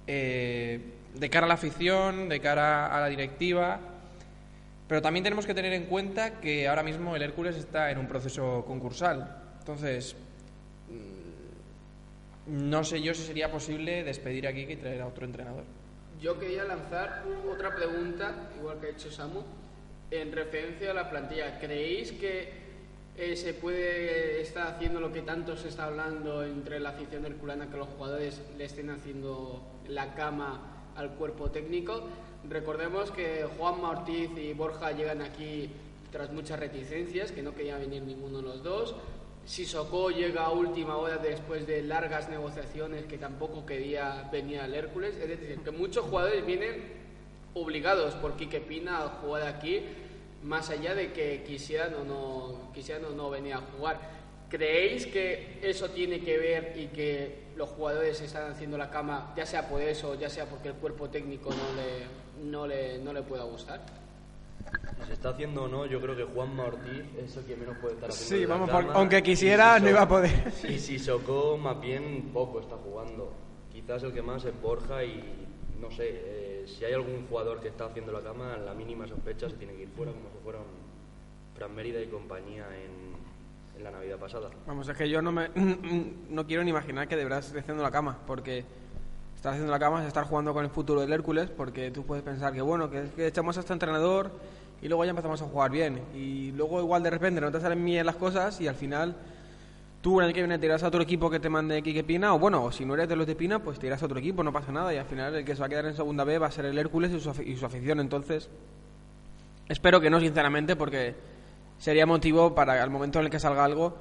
eh, de cara a la afición, de cara a la directiva, pero también tenemos que tener en cuenta que ahora mismo el Hércules está en un proceso concursal. Entonces, no sé yo si sería posible despedir a Kike y traer a otro entrenador. Yo quería lanzar otra pregunta, igual que ha hecho Samu, en referencia a la plantilla. ¿Creéis que eh, se puede estar haciendo lo que tanto se está hablando entre la afición del Culana, que los jugadores le estén haciendo la cama al cuerpo técnico? Recordemos que Juan Ortiz y Borja llegan aquí tras muchas reticencias, que no quería venir ninguno de los dos. Sissoko llega a última hora después de largas negociaciones que tampoco quería venir al Hércules. Es decir, que muchos jugadores vienen obligados por Quique Pina a jugar aquí, más allá de que quisieran o no, quisieran o no venir a jugar. ¿Creéis que eso tiene que ver y que los jugadores están haciendo la cama, ya sea por eso, ya sea porque el cuerpo técnico no le, no le, no le pueda gustar? se está haciendo o no, yo creo que Juan Ortiz es el que menos puede estar haciendo. Sí, vamos, aunque quisiera, no iba a poder. Y si Socó, más bien poco está jugando. Quizás el que más es Borja y no sé, eh, si hay algún jugador que está haciendo la cama, la mínima sospecha se tiene que ir fuera, como se fueron Fran Mérida y compañía en, en la Navidad pasada. Vamos, es que yo no, me, no quiero ni imaginar que de verdad haciendo la cama, porque estar haciendo la cama es estar jugando con el futuro del Hércules, porque tú puedes pensar que bueno, que, que echamos a este entrenador y luego ya empezamos a jugar bien. Y luego igual de repente no te salen bien las cosas y al final tú el que viene tiras a otro equipo que te mande Quique Pina, o bueno, si no eres de los de Pina, pues tiras a otro equipo, no pasa nada. Y al final el que se va a quedar en segunda B va a ser el Hércules y su afición. Entonces, espero que no, sinceramente, porque sería motivo para al momento en el que salga algo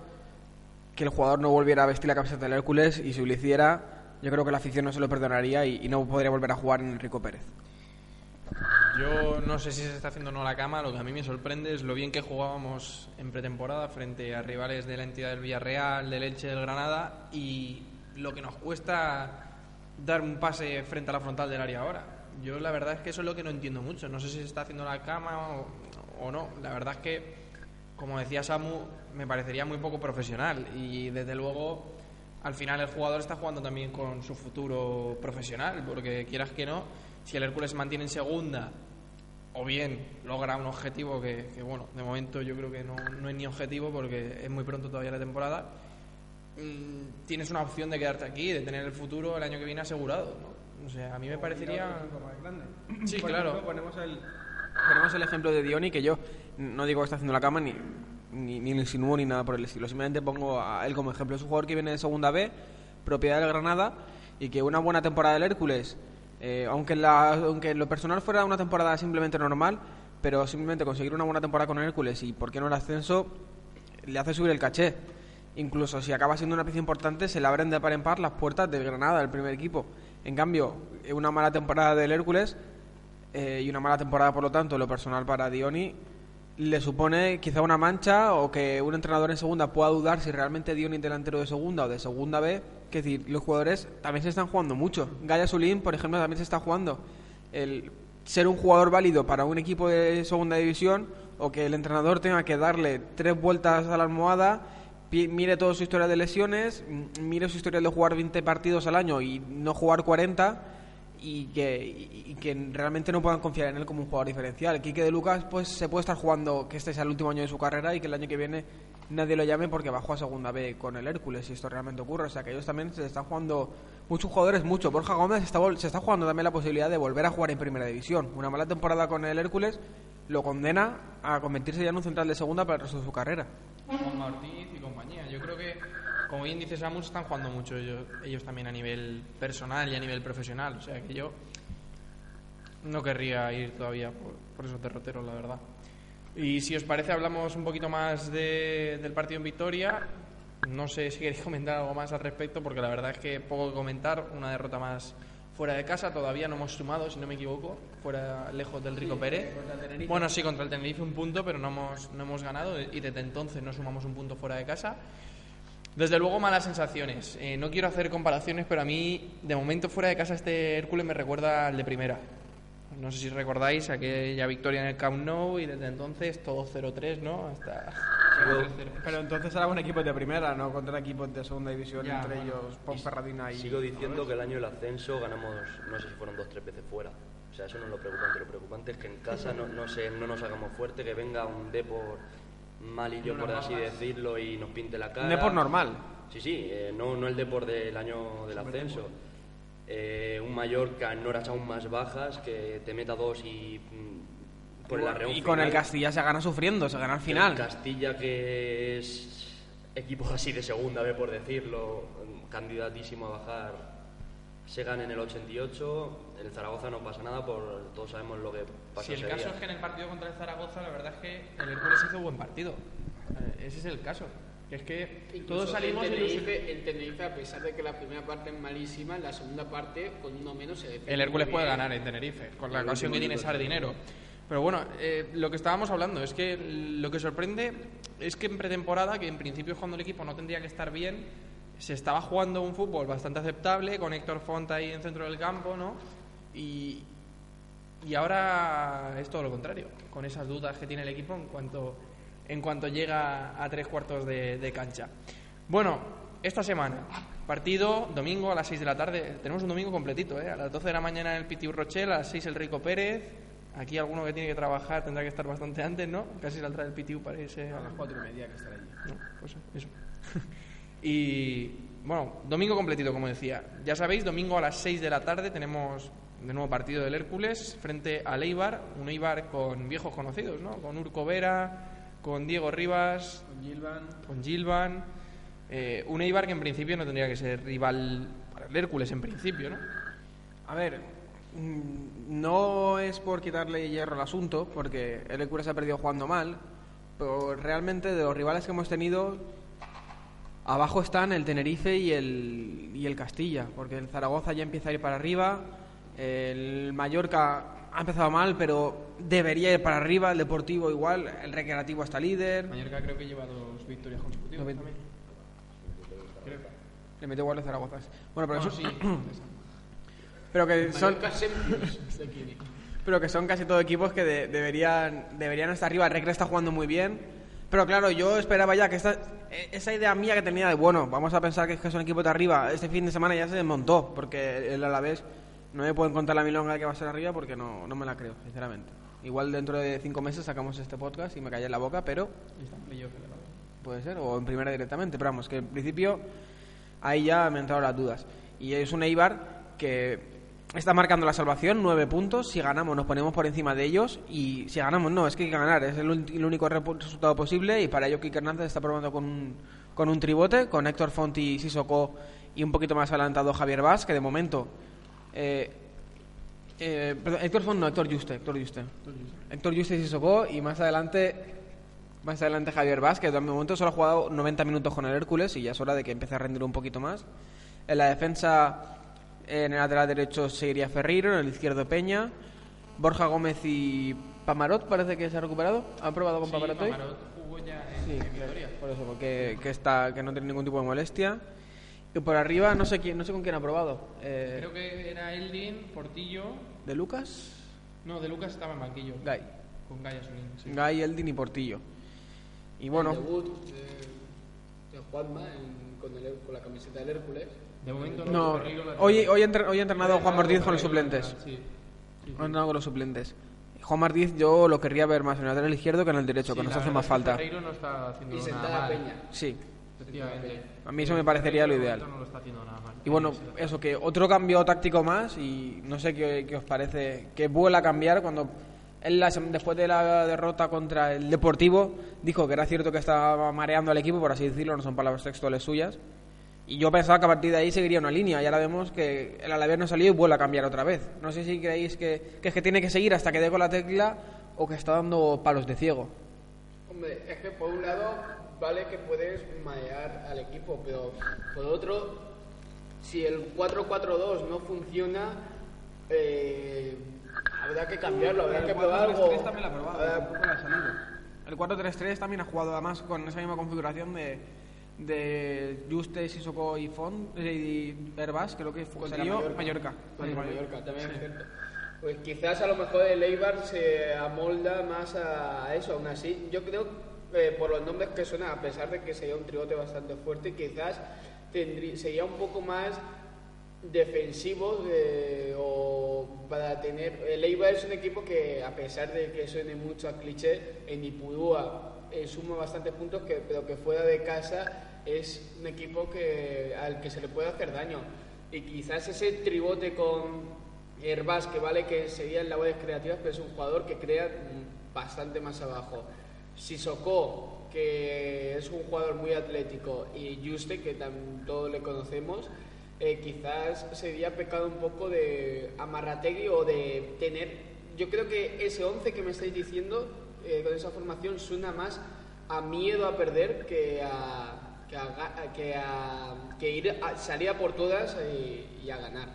que el jugador no volviera a vestir la camiseta del Hércules y si lo hiciera, yo creo que la afición no se lo perdonaría y, no podría volver a jugar en Enrico Pérez. Yo no sé si se está haciendo o no la cama, lo que a mí me sorprende es lo bien que jugábamos en pretemporada frente a rivales de la entidad del Villarreal, del Elche, del Granada y lo que nos cuesta dar un pase frente a la frontal del área ahora. Yo la verdad es que eso es lo que no entiendo mucho. No sé si se está haciendo la cama o, o no. La verdad es que, como decía Samu, me parecería muy poco profesional y desde luego al final el jugador está jugando también con su futuro profesional, porque quieras que no, si el Hércules mantiene en segunda o bien logra un objetivo que, bueno, de momento yo creo que no, no, es ni objetivo porque es muy pronto todavía la temporada, mm, tienes una opción de quedarte aquí, de tener el futuro el año que viene asegurado. ¿no? O sea, a mí me parecería... Sí, claro. ponemos, el, ponemos el ejemplo de Dioni, que yo no digo que está haciendo la cama ni, ni, ni insinúo ni nada por el estilo, simplemente pongo a él como ejemplo. Es un jugador que viene de segunda B, propiedad del Granada, y que una buena temporada del Hércules eh, aunque, aunque lo personal fuera una temporada simplemente normal, pero simplemente conseguir una buena temporada con Hércules y por qué no el ascenso le hace subir el caché. Incluso si acaba siendo una pieza importante, se le abren de par en par las puertas del Granada, del primer equipo. En cambio, una mala temporada del Hércules eh, y una mala temporada, por lo tanto, lo personal para Dioni, le supone quizá una mancha o que un entrenador en segunda pueda dudar si realmente dio un delantero de segunda o de segunda B. Que decir, los jugadores también se están jugando mucho. Gaya Zulín, por ejemplo, también se está jugando el ser un jugador válido para un equipo de segunda división o que el entrenador tenga que darle tres vueltas a la almohada, mire toda su historia de lesiones, mire su historia de jugar 20 partidos al año y no jugar 40 y que, y- que realmente no puedan confiar en él como un jugador diferencial. Quique de Lucas pues se puede estar jugando que este sea el último año de su carrera y que el año que viene nadie lo llame porque bajó a segunda B con el Hércules y esto realmente ocurre. O sea que ellos también se están jugando muchos jugadores, mucho. Borja Gómez está, se está jugando también la posibilidad de volver a jugar en primera división. Una mala temporada con el Hércules lo condena a convertirse ya en un central de segunda para el resto de su carrera. Juan Ortiz y compañía. Yo creo que, como bien dice Samus, están jugando mucho ellos, ellos también a nivel personal y a nivel profesional. O sea que yo no querría ir todavía por, por esos derroteros, la verdad. Y si os parece, hablamos un poquito más de- del partido en Victoria. No sé si queréis comentar algo más al respecto, porque la verdad es que poco que comentar. Una derrota más fuera de casa. Todavía no hemos sumado, si no me equivoco, fuera lejos del Rico Pérez. Bueno, sí, contra el Tenerife un punto, pero no hemos, no hemos ganado y desde entonces no sumamos un punto fuera de casa. Desde luego, malas sensaciones. Eh, no quiero hacer comparaciones, pero a mí, de momento, fuera de casa, este Hércules me recuerda al de primera. No sé si recordáis aquella victoria en el Camp Nou y desde entonces todo 0-3, ¿no? Hasta. Pero entonces era un equipo de primera, no contra equipos de segunda división, Ya, entre bueno. ellos Ponferradina y... Sigo diciendo que el año del ascenso ganamos, no sé si fueron dos o tres veces fuera. O sea, eso no es lo preocupante. Lo preocupante es que en casa no, no, se, no nos hagamos fuerte, que venga un Depor malillo, por así decirlo, y nos pinte la cara. Un normal. Sí, sí, eh, no, no el Depor del año del ascenso. Eh, un Mallorca en horas aún más bajas, que te meta dos y mm, por el arreón y con el. Castilla se gana sufriendo, se gana al final. El Castilla, que es equipo así de segunda B, por decirlo, candidatísimo a bajar, se gana en el 88. El Zaragoza no pasa nada, por todos sabemos lo que pasó Si el ese caso día. es que en el partido contra el Zaragoza, la verdad es que el Hércules hizo buen partido. Eh, ese es el caso. Que es que Incluso todos salimos ilusionados. Tenerife, el Tenerife, a pesar de que la primera parte es malísima, en la segunda parte, con uno menos se defiende El Hércules puede ganar en Tenerife, con la ocasión que tiene Sardinero. Pero bueno, eh, lo que estábamos hablando es que lo que sorprende es que en pretemporada, que en principio es cuando el equipo no tendría que estar bien, se estaba jugando un fútbol bastante aceptable, con Héctor Font ahí en centro del campo, ¿no? Y, y ahora es todo lo contrario, con esas dudas que tiene el equipo en cuanto, en cuanto llega a tres cuartos de, de cancha. Bueno, esta semana, partido domingo a las 6 de la tarde. Tenemos un domingo completito, ¿eh? A las 12 de la mañana en el Pitiu Rochelle, a las 6 el Rico Pérez. Aquí alguno que tiene que trabajar tendrá que estar bastante antes, ¿no? Casi saldrá el Pitiu para irse a las cuatro y media que estará allí. no, pues eso. y bueno, domingo completito, como decía. Ya sabéis, domingo a las 6 de la tarde tenemos de nuevo partido del Hércules frente al Eibar, un Eibar con viejos conocidos, ¿no? Con Urco Vera, con Diego Rivas, Con Gilvan. con Gilvan. eh, un Eibar que en principio no tendría que ser rival para el Hércules, en principio, ¿no? A ver, mm, no es por quitarle hierro al asunto, porque el Hércules ha perdido jugando mal, pero realmente de los rivales que hemos tenido, abajo están el Tenerife y el, y el Castilla, porque el Zaragoza ya empieza a ir para arriba, el Mallorca ha empezado mal, pero debería ir para arriba, el Deportivo igual, el Recreativo está líder, Mallorca creo que lleva dos victorias consecutivas No, también. le mete igual el Zaragoza. Bueno, pero, Bueno, eso- sí. pero que son... Pero que son casi todo equipos que de- deberían, deberían estar arriba. El Recre está jugando muy bien. Pero claro, yo esperaba ya que esta, esa idea mía que tenía de, bueno, vamos a pensar que es que son equipos de arriba, este fin de semana ya se desmontó, porque el Alavés no me pueden contar la milonga que va a ser arriba porque no, no me la creo, sinceramente. Igual dentro de cinco meses sacamos este podcast y me callé en la boca, pero puede ser, o en primera directamente, pero vamos, que en principio ahí ya me han entrado las dudas. Y es un Eibar que está marcando la salvación, nueve puntos. Si ganamos, nos ponemos por encima de ellos. Y si ganamos, no, es que hay que ganar. Es el, único resultado posible. Y para ello, Kike Hernández está probando con un, con un tribote, con Héctor Fonti, Sissoko y un poquito más adelantado Javier Vaz, que de momento. Eh, eh, perdón, Héctor Font, no, Héctor Juste. Héctor Juste, Héctor Juste y Sissoko. Y más adelante. Más adelante Javier Vaz, que de momento solo ha jugado 90 minutos con el Hércules y ya es hora de que empiece a rendir un poquito más. En la defensa, en el lateral derecho seguiría Ferreiro, en el izquierdo Peña. Borja Gómez y Pamarot parece que se ha recuperado. ¿Han probado con Sí, Pamarot hoy? Pamarot jugó ya en, Sí, en Vitoria. por eso, porque que está, que no tiene ningún tipo de molestia. Y por arriba no sé quién, no sé con quién ha probado. Eh, Creo que era Eldin, Portillo. ¿De Lucas? No, de Lucas estaba en banquillo. Gay. Con Gay Asulín. Sí. Gay, Eldin y Portillo. Y bueno, El debut de, de Juanma en- con, el- con la camiseta del Hércules. De momento no. hoy, hoy, ha entre- hoy ha entrenado Juan Martínez con los suplentes. Sí. Con los suplentes. Juan Martínez yo lo querría ver más en el lateral izquierdo que en el derecho, Sí, que nos hace más falta. Ferreiro no está haciendo Y nada sentada mal. Peña. Sí, Efectivamente. a mí eso me parecería lo De ideal. momento No lo está haciendo nada mal. Y bueno, eso, que otro cambio táctico más y no sé qué, qué os parece, que vuela a cambiar cuando él después de la derrota contra el Deportivo dijo que era cierto que estaba mareando al equipo, por así decirlo, no son palabras textuales suyas. Y yo pensaba que a partir de ahí seguiría una línea y ahora vemos que el Alavés no salió y vuelve a cambiar otra vez. No sé si creéis que, que es que tiene que seguir hasta que dé con la tecla o que está dando palos de ciego. Hombre, es que por un lado vale que puedes marear al equipo, pero por otro, si el 4-4-2 no funciona, eh, habrá que cambiarlo, habrá que probar algo. Habrá- El 4-3-3 también ha jugado además con esa misma configuración de, de Juste, Sissoko y Font eh, y Herbás, creo que fue Mallorca. Mallorca. Mallorca, también es cierto. Pues quizás a lo mejor el Eibar se amolda más a eso, aún así. Yo creo, eh, por los nombres que suenan, a pesar de que sería un tribote bastante fuerte, quizás tendrí- sería un poco más defensivo eh, o para tener... El Eibar es un equipo que, a pesar de que suene mucho a cliché, en Ipurúa eh, suma bastantes puntos, que, pero que fuera de casa es un equipo que, al que se le puede hacer daño. Y quizás ese tribote con Herbás, que vale que serían labores creativas, pero es un jugador que crea bastante más abajo. Sissoko, que es un jugador muy atlético, y Juste, que todos le conocemos, eh, quizás sería pecado un poco de amarrategui o de tener... Yo creo que ese 11 que me estáis diciendo, eh, con esa formación, suena más a miedo a perder que a, que a, que a- que ir a salir a por todas y, y a ganar.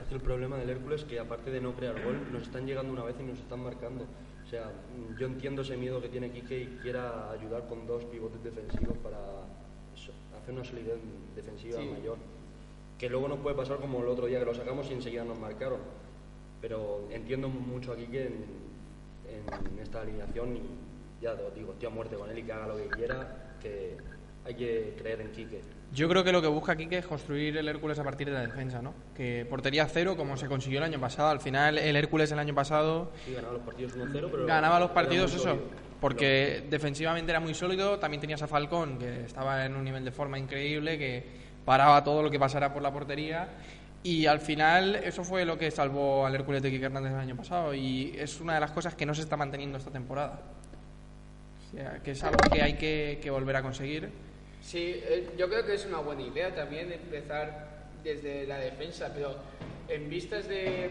Es que el problema del Hércules es que aparte de no crear gol, nos están llegando una vez y nos están marcando. O sea, yo entiendo ese miedo que tiene Quique y quiera ayudar con dos pivotes defensivos para hacer una solidez defensiva Sí. mayor. Que luego nos puede pasar como el otro día que lo sacamos y enseguida nos marcaron. Pero entiendo mucho a Quique en, en esta alineación y ya te lo digo, estoy a muerte con él y que haga lo que quiera, que hay que creer en Quique. Yo creo que lo que busca Quique es construir el Hércules a partir de la defensa, ¿no? Que portería cero, como se consiguió el año pasado. Al final, el Hércules el año pasado Sí, ganaba los partidos 1-0, pero... ganaba los partidos eso, porque defensivamente era muy sólido. También tenías a Falcón, que estaba en un nivel de forma increíble, que paraba todo lo que pasara por la portería. Y al final, eso fue lo que salvó al Hércules de Quique Hernández el año pasado. Y es una de las cosas que no se está manteniendo esta temporada. O sea, que es algo que hay que, que volver a conseguir. Sí, eh, yo creo que es una buena idea también empezar desde la defensa, pero en vistas de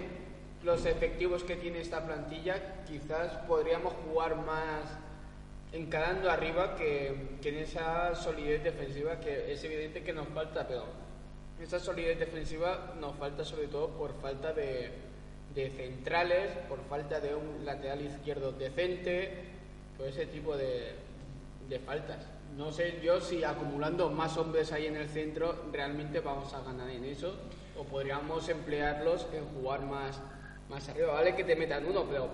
los efectivos que tiene esta plantilla, quizás podríamos jugar más encarando arriba que, que en esa solidez defensiva que es evidente que nos falta, pero esa solidez defensiva nos falta sobre todo por falta de, de centrales, por falta de un lateral izquierdo decente, por ese tipo de, de faltas. No sé yo si acumulando más hombres ahí en el centro realmente vamos a ganar en eso o podríamos emplearlos en jugar más, más arriba. Vale que te metan uno, pero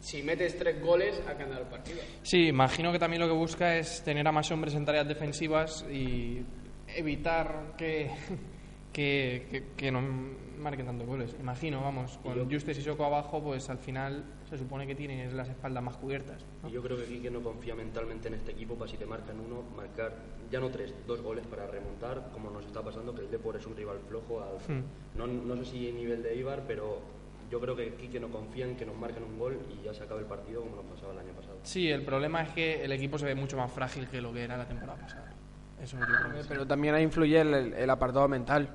si metes tres goles ha ganado el partido. Sí, imagino que también lo que busca es tener a más hombres en tareas defensivas y evitar que, que, que, que no marquen tantos goles. Imagino, vamos, con Justes y Soco abajo, pues al final se supone que tienes las espaldas más cubiertas. ¿no? Y yo creo que Quique no confía mentalmente en este equipo para si te marcan uno, marcar ya no tres, dos goles para remontar, como nos está pasando, que el Depor es un rival flojo. Al, Hmm. no, no sé si nivel de Ibar, pero yo creo que Quique no confía en que nos marquen un gol y ya se acabe el partido como nos pasaba el año pasado. Sí, el problema es que el equipo se ve mucho más frágil que lo que era la temporada pasada. Eso yo creo que sí. Pero también ahí influye el, apartado mental.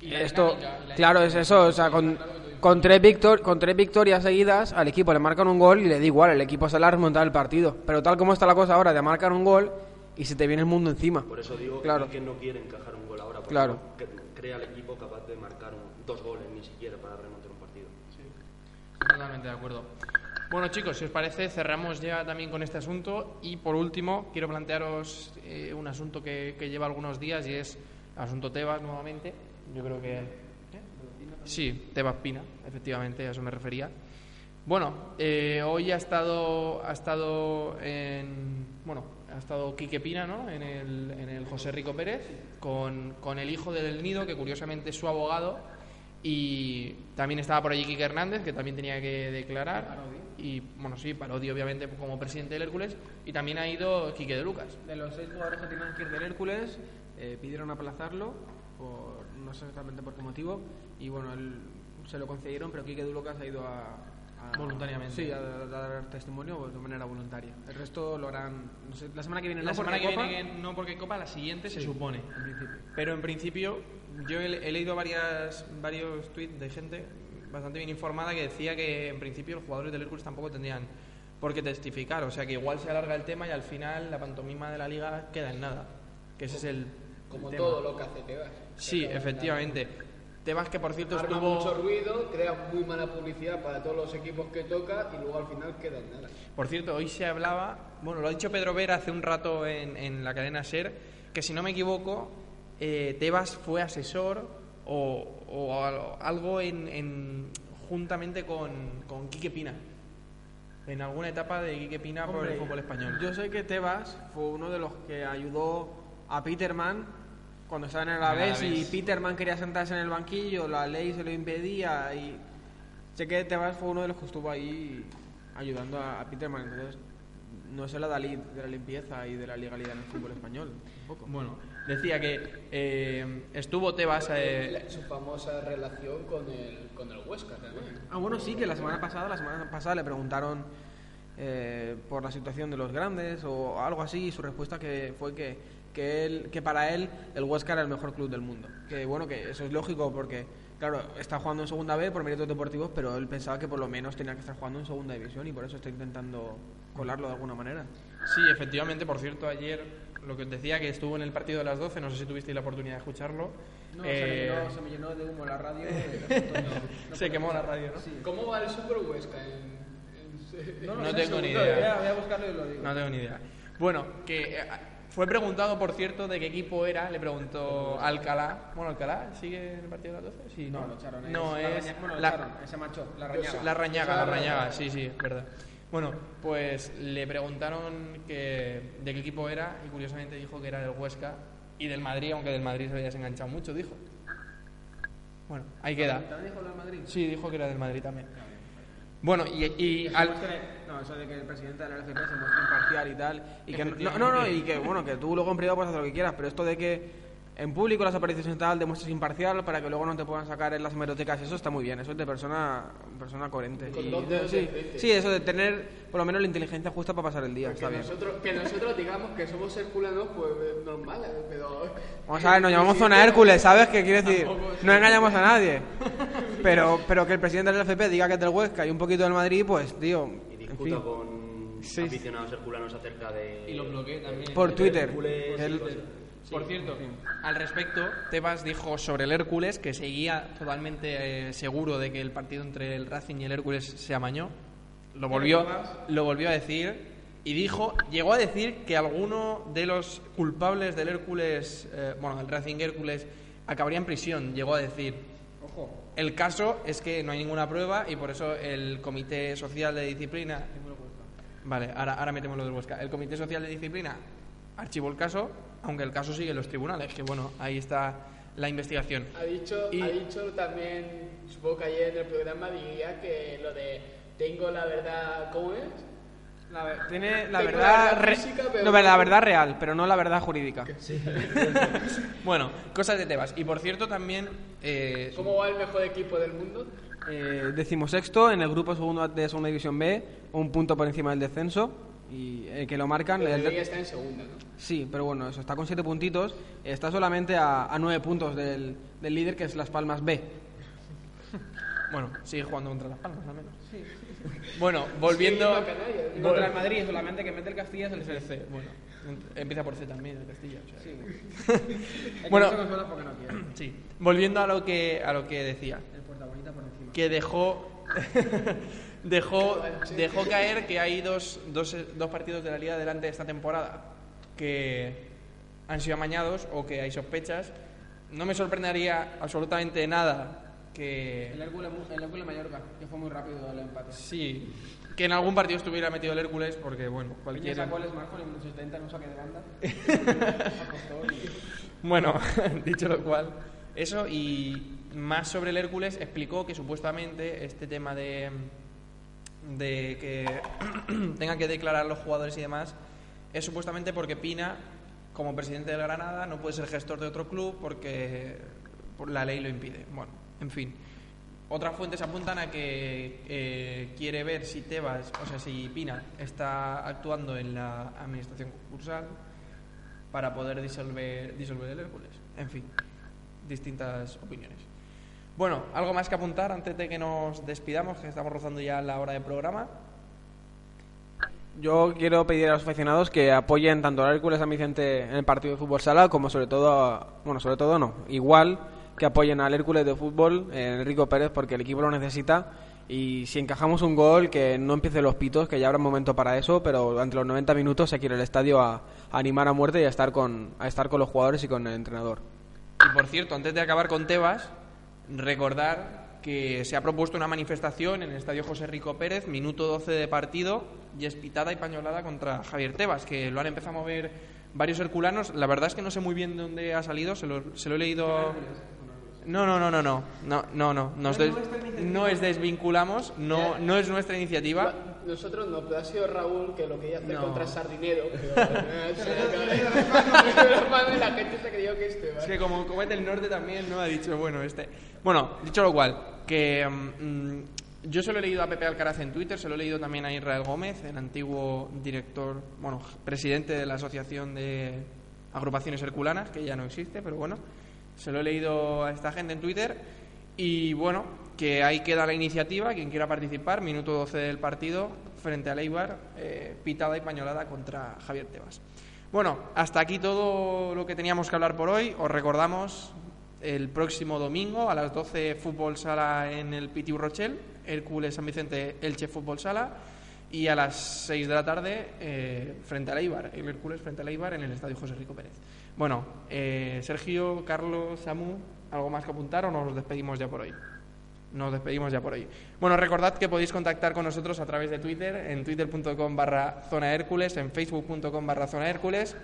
Y Esto, dinámica, claro, es eso. O sea, con, con, tres victor, con tres victorias seguidas, al equipo le marcan un gol y le da igual, el equipo sale a remontar el partido. Pero tal como está la cosa ahora, de marcar un gol y se te viene el mundo encima. Por eso digo Claro. que no quiere encajar un gol ahora, porque Claro. no crea el equipo capaz de marcar un- dos goles ni siquiera para remontar un partido. Totalmente de acuerdo. Bueno, chicos, si os parece, cerramos ya también con este asunto. Y por último, quiero plantearos eh, un asunto que, lleva algunos días y es asunto Tebas nuevamente. Yo creo que. ¿eh? Sí, Tebas Pina, efectivamente, a eso me refería. Bueno, eh, hoy ha estado, ha estado en. Bueno, ha estado Quique Pina, ¿no? En el, en el José Rico Pérez, con, con el hijo de Del Nido, que curiosamente es su abogado. Y también estaba por allí Quique Hernández, que también tenía que declarar. Y, bueno, sí, Parodi, obviamente, como presidente del Hércules. Y también ha ido Quique de Lucas. De los seis jugadores que tenían que ir del Hércules, eh, pidieron aplazarlo, por, no sé exactamente por qué motivo, y bueno, él- se lo concedieron, pero Quique Lucas ha ido a, Voluntariamente. Sí, a, a dar testimonio de manera voluntaria. El resto lo harán, no sé, la semana que viene. La ¿no? semana que Porque Copa- viene no, porque Copa la siguiente se supone. en principio. Pero en principio yo he, he leído varias, varios tweets de gente bastante bien informada que decía que en principio los jugadores del Hércules tampoco tendrían por qué testificar. O sea que igual se alarga el tema y al final la pantomima de la liga queda en nada. Que ese es el Como el todo lo que hace Tebas. Sí, efectivamente. Tebas que por cierto Arma estuvo... mucho ruido, crea muy mala publicidad para todos los equipos que toca y luego al final queda en nada. Por cierto, hoy se hablaba, bueno, lo ha dicho Pedro Vera hace un rato en, en la cadena SER, que si no me equivoco, eh, Tebas fue asesor o, o al- algo en, en- juntamente con, con Quique Pina. En alguna etapa de Quique Pina por el fútbol español. Yo sé que Tebas fue uno de los que ayudó a Peterman cuando estaba en el el Alavés y. Peterman quería sentarse en el banquillo, la ley se lo impedía y sé que Tebas fue uno de los que estuvo ahí ayudando a, a Peterman. Entonces, no sé la Dalí de la limpieza y de la legalidad en el fútbol español. Tampoco. Bueno, decía que eh, estuvo Tebas... eh, su famosa relación con el, con el Huesca también. Ah, bueno, sí, que la semana pasada, la semana pasada le preguntaron eh, por la situación de los grandes o algo así y su respuesta que fue que, que, él, que para él el Huesca era el mejor club del mundo. Que bueno, que eso es lógico porque, claro, está jugando en segunda B por méritos deportivos, pero él pensaba que por lo menos tenía que estar jugando en segunda división y por eso está intentando colarlo de alguna manera. Sí, efectivamente, por cierto, ayer lo que os decía que estuvo en el partido de las 12, no sé si tuvisteis la oportunidad de escucharlo. No, Eh, se, me llenó, se me llenó de humo la radio. se quemó la radio, ¿no? ¿Cómo va el Super Huesca? En, en- No, en- tengo ni Voy idea. a, voy a buscarlo y lo digo. No tengo ni idea. Bueno, que eh, fue preguntado, por cierto, de qué equipo era, le preguntó Alcalá. Bueno, Alcalá, ¿sigue en el partido de las 12? Sí, No, lo echaron. No, la es Raña- bueno, lo la, echaron, se marchó, la rañaga. la Rañaga, la Rañaga, sí, sí, es verdad. Bueno, pues le preguntaron que, de qué equipo era y curiosamente dijo que era del Huesca y del Madrid, aunque del Madrid se había desenganchado mucho, dijo. Bueno, ahí queda. ¿También dijo lo del Madrid? Sí, dijo que era del Madrid también. Bueno, y, al- no, eso de que el presidente de la LFP se muestre imparcial y tal. Y que, no, no, no, y que, bueno, que tú luego en privado puedes hacer lo que quieras, pero esto de que en público las apariciones y tal demuestres imparcial para que luego no te puedan sacar en las hemerotecas, eso está muy bien, eso es de persona, persona coherente. Con dedos sí, de frente. sí, eso de tener por lo menos la inteligencia justa para pasar el día, que, está bien. nosotros, que nosotros digamos que somos herculanos, pues eh, normal, pero... Vamos a ver, nos llamamos Zona Hércules, ¿sabes qué quiere decir? No engañamos a nadie. Pero, pero que el presidente del LFP diga que es del Huesca y un poquito del Madrid, pues, tío, Y en discuta fin. con Sí. aficionados herculanos acerca de... Y lo bloqueé también. Por Twitter. Por cierto, al respecto, Tebas dijo sobre el Hércules que seguía totalmente eh, seguro de que el partido entre el Racing y el Hércules se amañó. Lo volvió, lo volvió a decir y dijo, llegó a decir que alguno de los culpables del Hércules, eh, bueno, del Racing Hércules, acabaría en prisión. Llegó a decir. El caso es que no hay ninguna prueba y por eso el Comité Social de Disciplina. Vale, ahora, ahora metemos lo del Huesca. El Comité Social de Disciplina archivó el caso, aunque el caso sigue en los tribunales, que bueno, ahí está la investigación. Ha dicho, Y- ha dicho también, supongo que ayer en el programa diría que lo de tengo la verdad, ¿cómo es? La ver- tiene la Tengo verdad, la verdad física, pero no, la verdad real, pero no la verdad jurídica. Bueno, cosas de Tebas. Y por cierto, también. eh, ¿Cómo va el mejor equipo del mundo? Eh, decimosexto en el grupo segundo de segunda división B, un punto por encima del descenso y eh, que lo marcan. Pero el- debería estar en segunda, ¿no? Sí, pero bueno, eso está con siete puntitos. Está solamente a, a nueve puntos del, del líder, que es Las Palmas B. bueno, sigue jugando contra las palmas, al menos. Bueno, volviendo. Sí, contra el Madrid, solamente que mete el Castilla es el El C. C, bueno. Empieza por C también, el Castilla. o sea. El que Bueno. no. Sí. Volviendo a lo que, a lo que decía. El Puerta Bonita por encima. que dejó dejó, dejó caer que hay dos, dos, dos partidos de la liga delante de esta temporada que han sido amañados o que hay sospechas. No me sorprendería absolutamente nada que... El Hércules, el Hércules Mallorca, que fue muy rápido el empate. Sí, que en algún partido estuviera metido el Hércules porque, bueno, ¿Quién cualquier... sacó el Smartphone en el 70 en un saque de Bueno, dicho lo cual, eso y más sobre el Hércules explicó que supuestamente este tema de, de que tengan que declarar los jugadores y demás es supuestamente porque Pina, como presidente del Granada, no puede ser gestor de otro club porque por la ley lo impide. Bueno, en fin. Otras fuentes apuntan a que eh, quiere ver si Tebas, o sea, si Pina está actuando en la administración concursal para poder disolver, disolver el Hércules. En fin, distintas opiniones. Bueno, ¿algo más que apuntar antes de que nos despidamos, que estamos rozando ya la hora de programa? Yo quiero pedir a los aficionados que apoyen tanto al Hércules San Vicente en el partido de fútbol sala como sobre todo, a- bueno, sobre todo no, igual que apoyen al Hércules de fútbol, eh, Enrico Pérez, porque el equipo lo necesita y si encajamos un gol que no empiece los pitos, que ya habrá un momento para eso, pero durante los 90 minutos que ir al estadio a, a animar a muerte y a estar con a estar con los jugadores y con el entrenador. Y por cierto, antes de acabar con Tebas, recordar que se ha propuesto una manifestación en el Estadio José Rico Pérez, minuto 12 de partido, y es pitada y pañolada contra Javier Tebas, que lo han empezado a mover varios herculanos. La verdad es que no sé muy bien de dónde ha salido, se lo, se lo he leído... No, no, no, no, no, no, no, no, nos des- no es desvinculamos, no, no es nuestra iniciativa. Nosotros no, pero ha sido Raúl que lo quería hacer No. contra Sardinero. Pero, la gente se creyó que este, Es que como, como es del norte también, ¿no? Ha dicho, bueno, este... Bueno, dicho lo cual, que mm, yo se lo he leído a Pepe Alcaraz en Twitter, se lo he leído también a Israel Gómez, el antiguo director, bueno, presidente de la Asociación de Agrupaciones Herculanas, que ya no existe, pero bueno, se lo he leído a esta gente en Twitter y bueno, que ahí queda la iniciativa, quien quiera participar, minuto 12 del partido, frente a Leibar, eh, pitada y pañolada contra Javier Tebas. Bueno, hasta aquí todo lo que teníamos que hablar por hoy. Os recordamos el próximo domingo a las 12 fútbol sala en el Pitiu Rochel, Hércules San Vicente Elche Fútbol Sala y a las 6 de la tarde eh, frente a Leibar, el Hércules frente a Leibar en el Estadio José Rico Pérez. Bueno, eh, Sergio, Carlos, Samu, ¿algo más que apuntar o nos despedimos ya por hoy? Nos despedimos ya por hoy. Bueno, recordad que podéis contactar con nosotros a través de Twitter, en twitter.com barra zona Hércules, en facebook.com barra zona Hércules.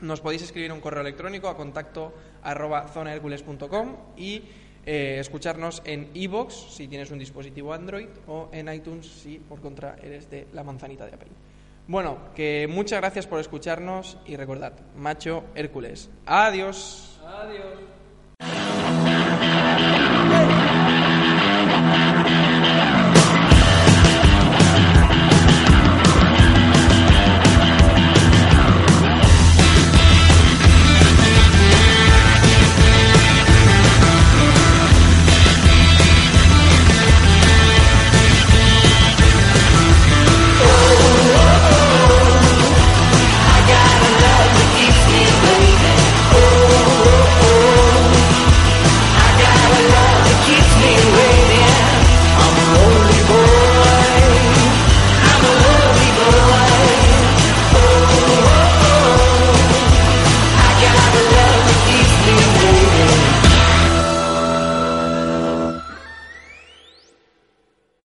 Nos podéis escribir un correo electrónico a contacto arroba zonahercules.com y eh, escucharnos en iVoox si tienes un dispositivo Android o en iTunes si por contra eres de la manzanita de Apple. Bueno, que muchas gracias por escucharnos y recordad, macho Hércules. Adiós. Adiós.